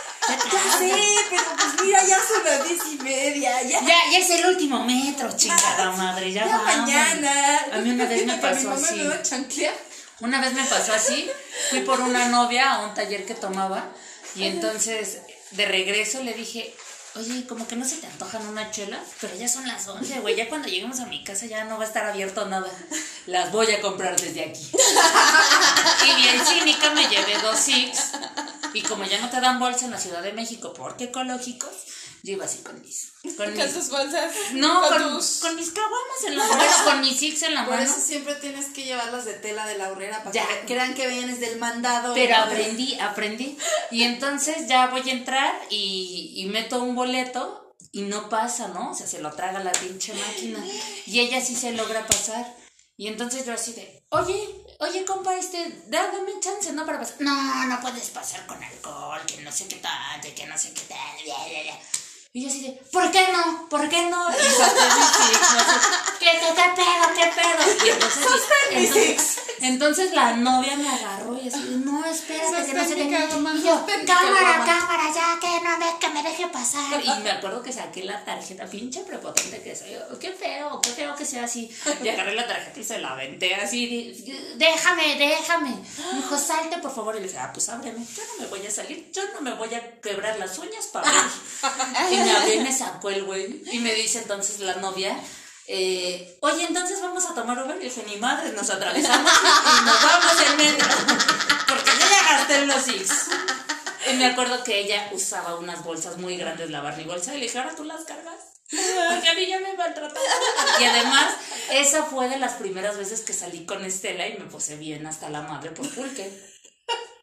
ya sé, pero pues mira, ya son las diez y media, ya. Ya, ya es el último metro, chingada madre, ya, Ya vamos. mañana. A mí una vez me mi pasó mamá así. me va a chanclear. Una vez me pasó así, fui por una novia a un taller que tomaba y entonces de regreso le dije, oye, como que no se te antojan una chela, pero ya son las 11, güey, ya cuando lleguemos a mi casa ya no va a estar abierto nada. Las voy a comprar desde aquí. Y bien cínica me llevé dos Six y como ya no te dan bolsa en la Ciudad de México porque ecológicos, yo iba así con mis... Con mis sus bolsas. no, con con, tus- con mis caguamas en la mano, bueno, con mis Six en la Por mano. eso siempre tienes que llevarlas de tela de la horrera para Ya. que crean que vienes del mandado. Pero aprendí, aprendí. Y entonces ya voy a entrar y, y meto un boleto y no pasa, ¿no? O sea, se lo traga la pinche máquina. Y ella sí se logra pasar. Y entonces yo así de, oye, oye, compa, este, da- dame chance, ¿no? Para pasar. No, no puedes pasar con alcohol, que no sé qué y que no sé qué tal, bla, bla, bla. Y yo así de, ¿por qué no? ¿Por qué no? Y. Así, ¿Qué, qué, qué pedo, qué pedo? Y entonces, entonces, entonces la novia me agarró y así, no, espérate, que no qué. caguama, Y yo, cámara, caguama". cámara, ya, que no me, que me deje pasar. Y me acuerdo que saqué la tarjeta, pinche prepotente que soy. yo, Qué feo, qué feo que sea así. Y agarré la tarjeta y se la aventé así, déjame, déjame. Me dijo, salte, por favor. Y le dije, ah, pues ábreme. Yo no me voy a salir, yo no me voy a quebrar las uñas para ver. Me abrió y me sacó el güey. Y me dice entonces la novia, eh, oye, entonces vamos a tomar Uber. Y dije, ni madre, nos atravesamos y nos vamos en metro. Porque yo ya gasté en los Six. Y me acuerdo que ella usaba unas bolsas muy grandes, la Barney bolsa, y le dije, ahora tú las cargas. Porque a mí ya me maltrataron. Y además, esa fue de las primeras veces que salí con Estela y me puse bien hasta la madre por pulque.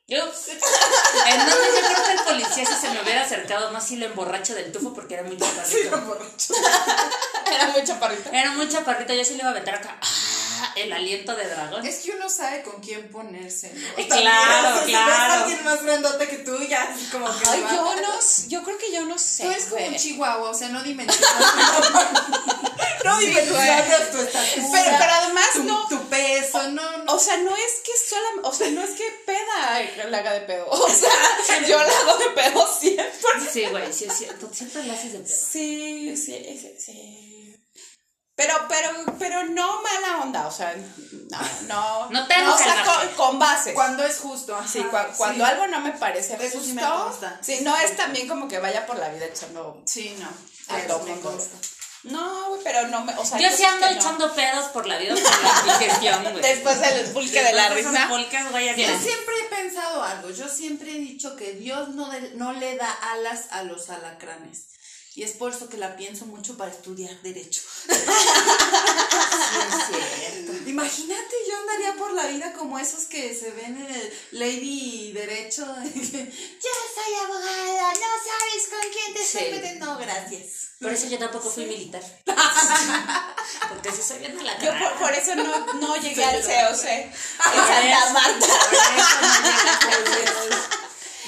Ups. Entonces yo creo que el policía si se me hubiera acercado más si le emborracho del tufo porque era muy chaparrito. Era muy chaparrito. Era muy chaparrito, yo sí le iba a aventar acá ah, el aliento de dragón. Es que uno sabe con quién ponerse, ¿no? Eh, claro, Si ves claro. a alguien más grandote que tú, ya así como que Ay, yo no, yo creo que yo no sé. Tú eres como un chihuahua, o sea, no dimensionas. no dimensionas tu estatura. Pero, pero además tu, no. tu peso, no, no. O sea, no es que sola, o sea, no es que peda la haga de pedo. O sea, yo la hago de pedo siempre. Sí, güey, sí es cierto. Siempre lo haces de pedo. Sí, sí, sí, sí. Pero, pero, pero no mala onda, o sea, no, no. No te hagas o sea, con, con base. Cuando es justo, ajá, Sí, cua- cuando sí. algo no me parece Eso justo. sí me. Sí, no es también como que vaya por la vida echando Sí, no. a Eso No, güey, pero no me. O sea, Yo sí ando no. echando pedos por la vida por la digestión, güey. Después del pulque de la risa. pulques, güey. Yo siempre he pensado algo. Yo siempre he dicho que Dios no, de- no le da alas a los alacranes. Y es por eso que la pienso mucho para estudiar Derecho. Imagínate, yo andaría por la vida como esos que se ven en el Lady Derecho. yo soy abogada, no sabes con quién te estoy Sí. metiendo. No, gracias. Por eso yo tampoco fui militar. Porque si soy bien a la Yo por, por eso no, no llegué al COC en Santa eso. Marta.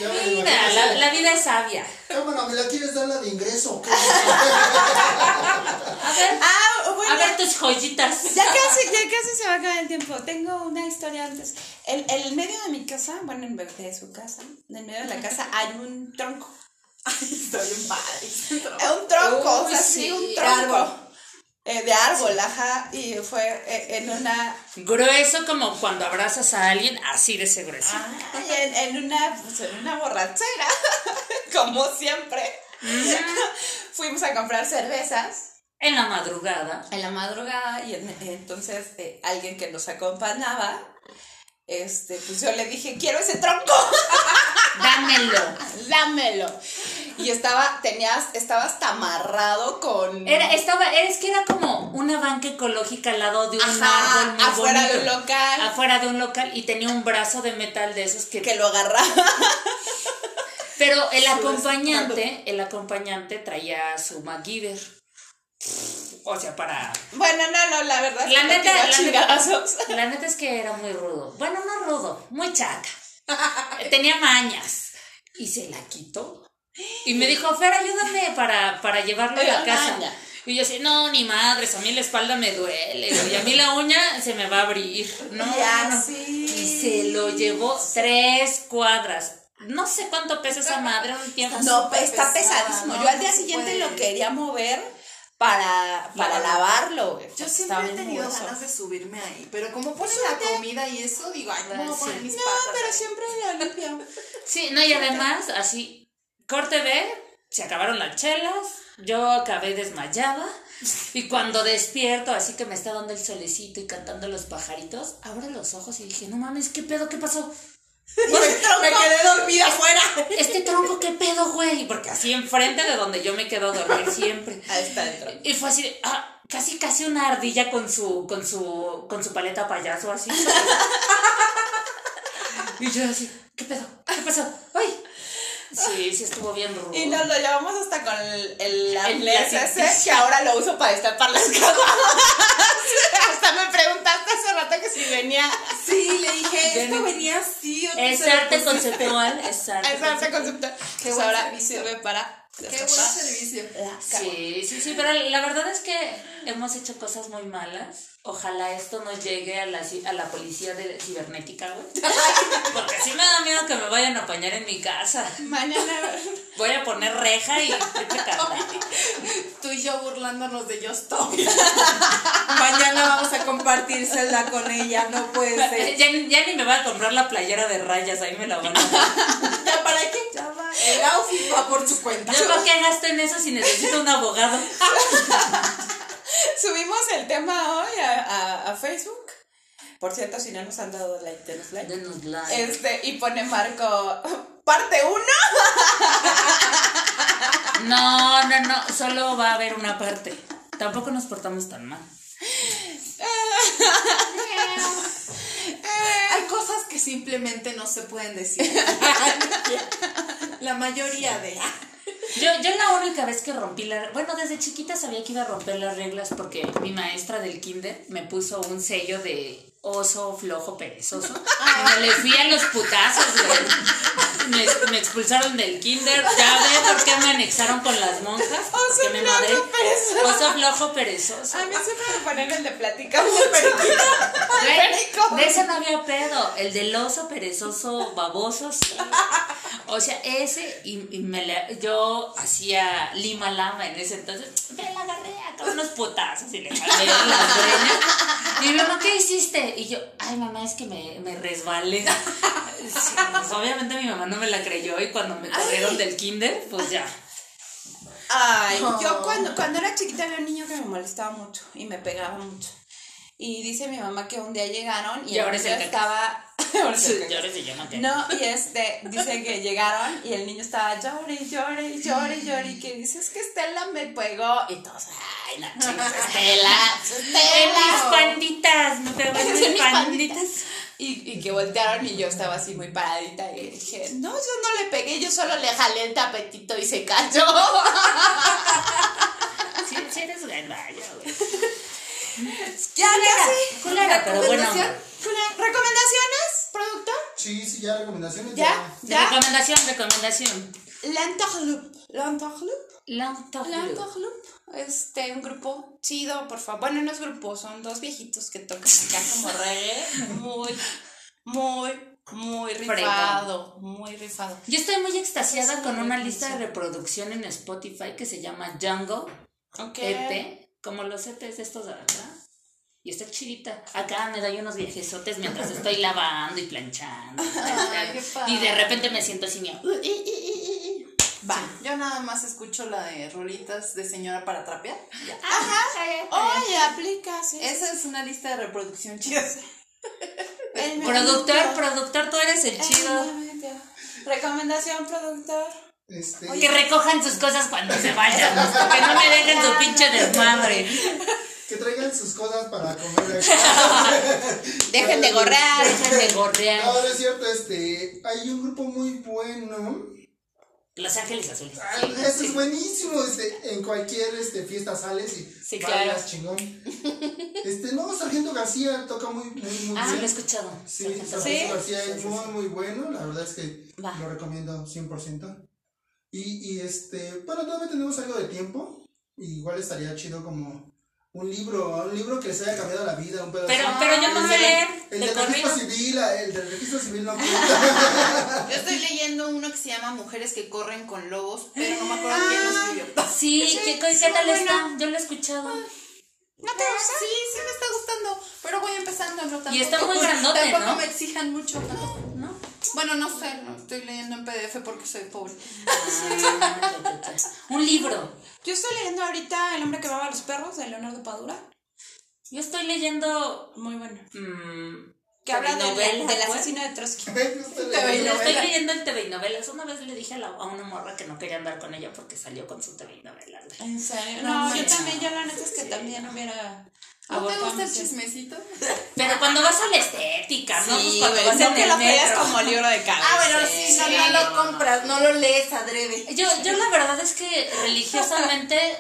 Ya me Mira, imagino. la, la vida es sabia. Cámara, ¿me la quieres dar la de ingreso? A ver, Ah, bueno. a ver tus joyitas. Ya casi, ya casi se va a acabar el tiempo. Tengo una historia antes. El, el medio de mi casa, bueno, en vez de su casa, en el medio de la casa hay un tronco. Está bien padre. Eh, Un tronco, o sea, Uy, sí, sí, un tronco. árbol. Eh, de árbol, ajá. Y fue eh, en una. Grueso como cuando abrazas a alguien, así de ese grueso. ay, en, en una, pues, en una borrachera, como siempre. Fuimos a comprar cervezas En la madrugada. en la madrugada y en- entonces eh, alguien que nos acompañaba, este, pues yo le dije, quiero ese tronco, Dámelo. dámelo. Y estaba, tenías, estaba hasta amarrado con... Era, estaba, es que era como una banca ecológica al lado de un Ajá, árbol muy afuera bonito. de un local. Afuera de un local y tenía un brazo de metal de esos que... que lo agarraba. Pero el acompañante, el acompañante traía su MacGyver. O sea, para... Bueno, no, no, la verdad es La neta, la neta, la neta es que era muy rudo. Bueno, no rudo, muy chaca. Tenía mañas. Y se la quitó. Y me dijo, Fer, ayúdame para, para llevarlo a la casa. Maña. Y yo así, no, ni madres, a mí la espalda me duele. Y a mí la uña se me va a abrir. No, Ya, no. sí. Y se lo llevó tres cuadras. No sé cuánto pesa esa madre un tiempo. No, está pesada, pesadísimo. ¿no? Yo al día siguiente puede. lo quería mover para, para Lavarlo. güey, Yo siempre he tenido ganas de subirme ahí, pero como ponen súbete. la comida y eso, digo, ay, ¿cómo voy a Sí. mis No, patas? pero ahí? siempre lo limpio. Sí, no, y además, así, corte B, se acabaron las chelas, yo acabé desmayada, y cuando despierto, así que me está dando el solecito y cantando los pajaritos, abro los ojos y dije, no mames, ¿qué pedo? ¿Qué pasó? Afuera. Este tronco, ¿qué pedo, güey? Porque así enfrente de donde yo me quedo a dormir siempre. Ahí está dentro. Y fue así, de, ah, casi casi una ardilla con su, con su, con su paleta payaso así. y yo así, ¿qué pedo? ¿Qué pasó? ¡Ay! Sí, sí estuvo bien rudo. Y nos lo llevamos hasta con el, el ese que ahora lo uso para destapar las caguamas. Me preguntaste hace rato que si venía. Sí, le dije, esto venía así. Es arte conceptual, es arte Es arte conceptual. Qué Pues ahora servicio. sirve para Qué buen servicio. Sí, sí, sí, pero la verdad es que hemos hecho cosas muy malas. Ojalá esto no llegue a la, a la policía de cibernética, güey. Porque sí me da miedo que me vayan a apañar en mi casa. Mañana. Voy a poner reja y. Tú y yo burlándonos de Yo Estoy. Mañana vamos a compartir celda con ella, no puede ser. Ya, ya ni me voy a comprar la playera de rayas, ahí me la van a. ¿Ya para qué? Ya va. El outfit va por su cuenta. ¿Yo para qué gasto en eso si necesito un abogado? Subimos el tema hoy a, a, a Facebook. Por cierto, si no nos han dado like, denos like. Denos like. Este, y pone Marco, parte 1. No, no, no, solo va a haber una parte. Tampoco nos portamos tan mal. Hay cosas que simplemente no se pueden decir. La mayoría de. Yo, yo la única vez que rompí la... Bueno, desde chiquita sabía que iba a romper las reglas porque mi maestra del kinder me puso un sello de oso flojo perezoso. Me le fui a los putazos. Me, me expulsaron del kinder. Ya ve por qué me anexaron con las monjas. Oso me flojo madré. perezoso. Oso flojo perezoso. A mí siempre me ponen el de plática mucho. Güey, De ese no había pedo. El del oso perezoso baboso, sí. O sea, ese, y, y me le- yo hacía lima lama en ese entonces. Me la agarré acá unos putazos y le jalé las greñas. Y mi mamá, ¿qué hiciste? Y yo, ay, mamá, es que me, me resbalé. Sí, pues, obviamente mi mamá no me la creyó y cuando me corrieron del kinder, pues ya. Ay, yo cuando, cuando era chiquita había un niño que me molestaba mucho y me pegaba mucho. Y dice mi mamá que un día llegaron y, Y ahora el niño estaba. No, y este, dice que llegaron y el niño estaba llore, llore, llore, llore, y que dice, es que Estela me pegó. Y todos, ay, no chingas, Estela, Estela. mis panditas, me pegó mis panditas. Y, y que voltearon y yo estaba así muy paradita y dije, no, yo no le pegué, yo solo le jalé el tapetito y se cayó. Sí, sí eres güey. Ya, ya sí. Culera, pero bueno. ¿Recomendaciones, productor? Sí, sí, ya recomendaciones. ¿Ya? ¿Ya? Recomendación, recomendación. ¿L'Entorloop? Lanto. L'Entorloop. Este, un grupo chido, por favor. Bueno, no es grupo, son dos viejitos que tocan acá como reggae. Muy, muy, muy rifado. Muy rifado. Yo estoy muy extasiada con una lista de reproducción en Spotify que se llama Django Ok. EP, como los EPs de estos de acá. Y está chidita. Acá me doy unos viajesotes mientras estoy lavando y planchando. Ay, qué padre. y de repente me siento así, mira. Va, yo nada más escucho la de rolitas de señora para trapear. Oye, aplica, sí. Esa es una lista de reproducción chida. Productor, productor, tú eres el El chido. Recomendación, productor. Este, Que recojan sus cosas cuando se vayan. Que no me dejen su pinche desmadre. que traigan sus cosas para comer. Dejen de gorrear. Dejen de gorrear. No, no es cierto, este, hay un grupo muy bueno. Los Ángeles Azules. Este es buenísimo, este, en cualquier este, fiesta sales y Sí, bailas claro. chingón. Este, no, Sargento García toca muy, muy, muy Ah, bien. lo he escuchado. Sí, Sargento. García es muy, muy bueno, la verdad es que Va. lo recomiendo 100%. Y, y este, bueno, todavía tenemos algo de tiempo. igual estaría chido como un libro, un libro que les haya cambiado la vida, un pedazo. Pero, pero yo no sé leer El de del registro civil, el del registro civil no cuenta. Yo estoy leyendo uno que se llama Mujeres que corren con lobos, pero no me acuerdo quién lo escribió. Sí, ¿qué, qué sí, tal bueno. está? Yo lo he escuchado. ¿No te gusta? Sí, sí me está gustando, pero voy empezando, no tampoco. Y está muy grandote, Tampoco ¿no? me exijan mucho. ¿No? Bueno, no sé, no estoy leyendo en PDF porque soy pobre. Ah. Un libro. Yo estoy leyendo ahorita El hombre que amaba a los perros de Leonardo Padura. Yo estoy leyendo. Muy bueno. mm, Que habla del, del pues. asesino de Trotsky. Yo estoy leyendo. El TV y novelas. Una vez le dije a, la- a una morra que no quería andar con ella porque salió con su TV y novelas. ¿En serio? No, No, yo también, yo la neta es que también hubiera ¿No te gusta el chismecito? Pero cuando vas a la estética, ¿no? Pues Sí, cuando vas no en que el metro. como libro de cabeza. Ah, bueno, sí, no, no lo compras, no lo lees adrede. Yo, yo la verdad es que religiosamente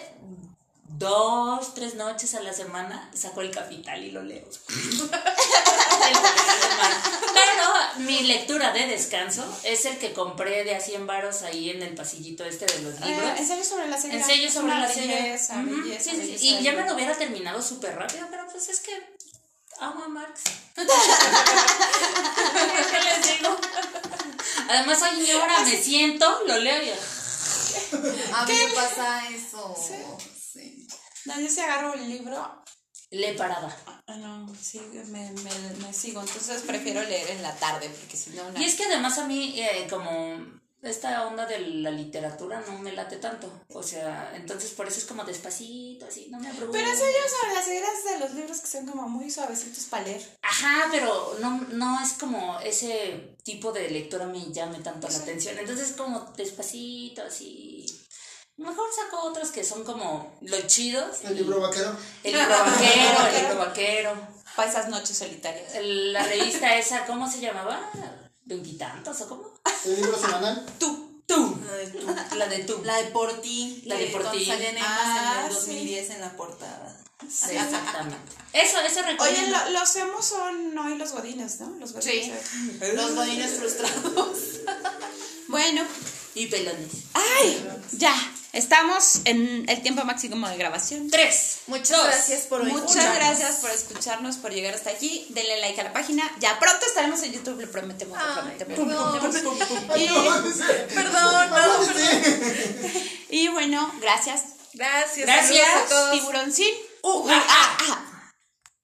dos, tres noches a la semana saco el capital y lo leo. Pero mi lectura de descanso es el que compré de a 100 varos ahí en el pasillito este de los libros. Ah, ensayo sobre la ceguera. Ensayo sobre la belleza, Ujú, belleza, sí, sí, belleza Y ya me lo hubiera terminado súper rápido, pero pues es que amo a Marx. ¿Qué les digo? Además, soy ñora, me siento, lo leo y... A mí me pasa eso. Sí. No, yo si agarro el libro, Le paraba. ah, no, sí, me, me, me sigo. Entonces prefiero leer en la tarde, porque si no, una... Y es que además a mí, eh, como esta onda de la literatura no me late tanto. O sea, entonces por eso es como despacito, así, no me abruma. Pero ensayo sobre las cegueras de los libros que son como muy suavecitos para leer. Ajá, pero no, no es como ese tipo de lectura me llame tanto la atención. Entonces como despacito, así. Mejor saco otros que son como los chidos. El libro vaquero. El libro vaquero, el libro vaquero. Para esas noches solitarias. La revista esa, ¿cómo se llamaba? ¿Veintitantos o cómo? El libro semanal. Tú. Tú. La de tú. La de tú. La de por ti. La de Por ti. Ah, en el sí. 2010 en la portada. Sí, exactamente. Eso, eso Oye, recomiendo. lo- los emos son hoy los godines, ¿no? Los godines. Sí. Los godines frustrados. Bueno, Y pelones. ¡ay! Ya, estamos en el tiempo máximo de grabación. Tres. Muchas Dos. gracias por hoy. Muchas gracias por escucharnos, por llegar hasta aquí. Denle like a la página. Ya pronto estaremos en YouTube, lo prometemos, lo prometemos. perdón. lo prometemos. Dice. Perdón, no, Apártate. Y bueno, gracias. Gracias. Gracias. A todos. Tiburoncín. Uh, ah, ah.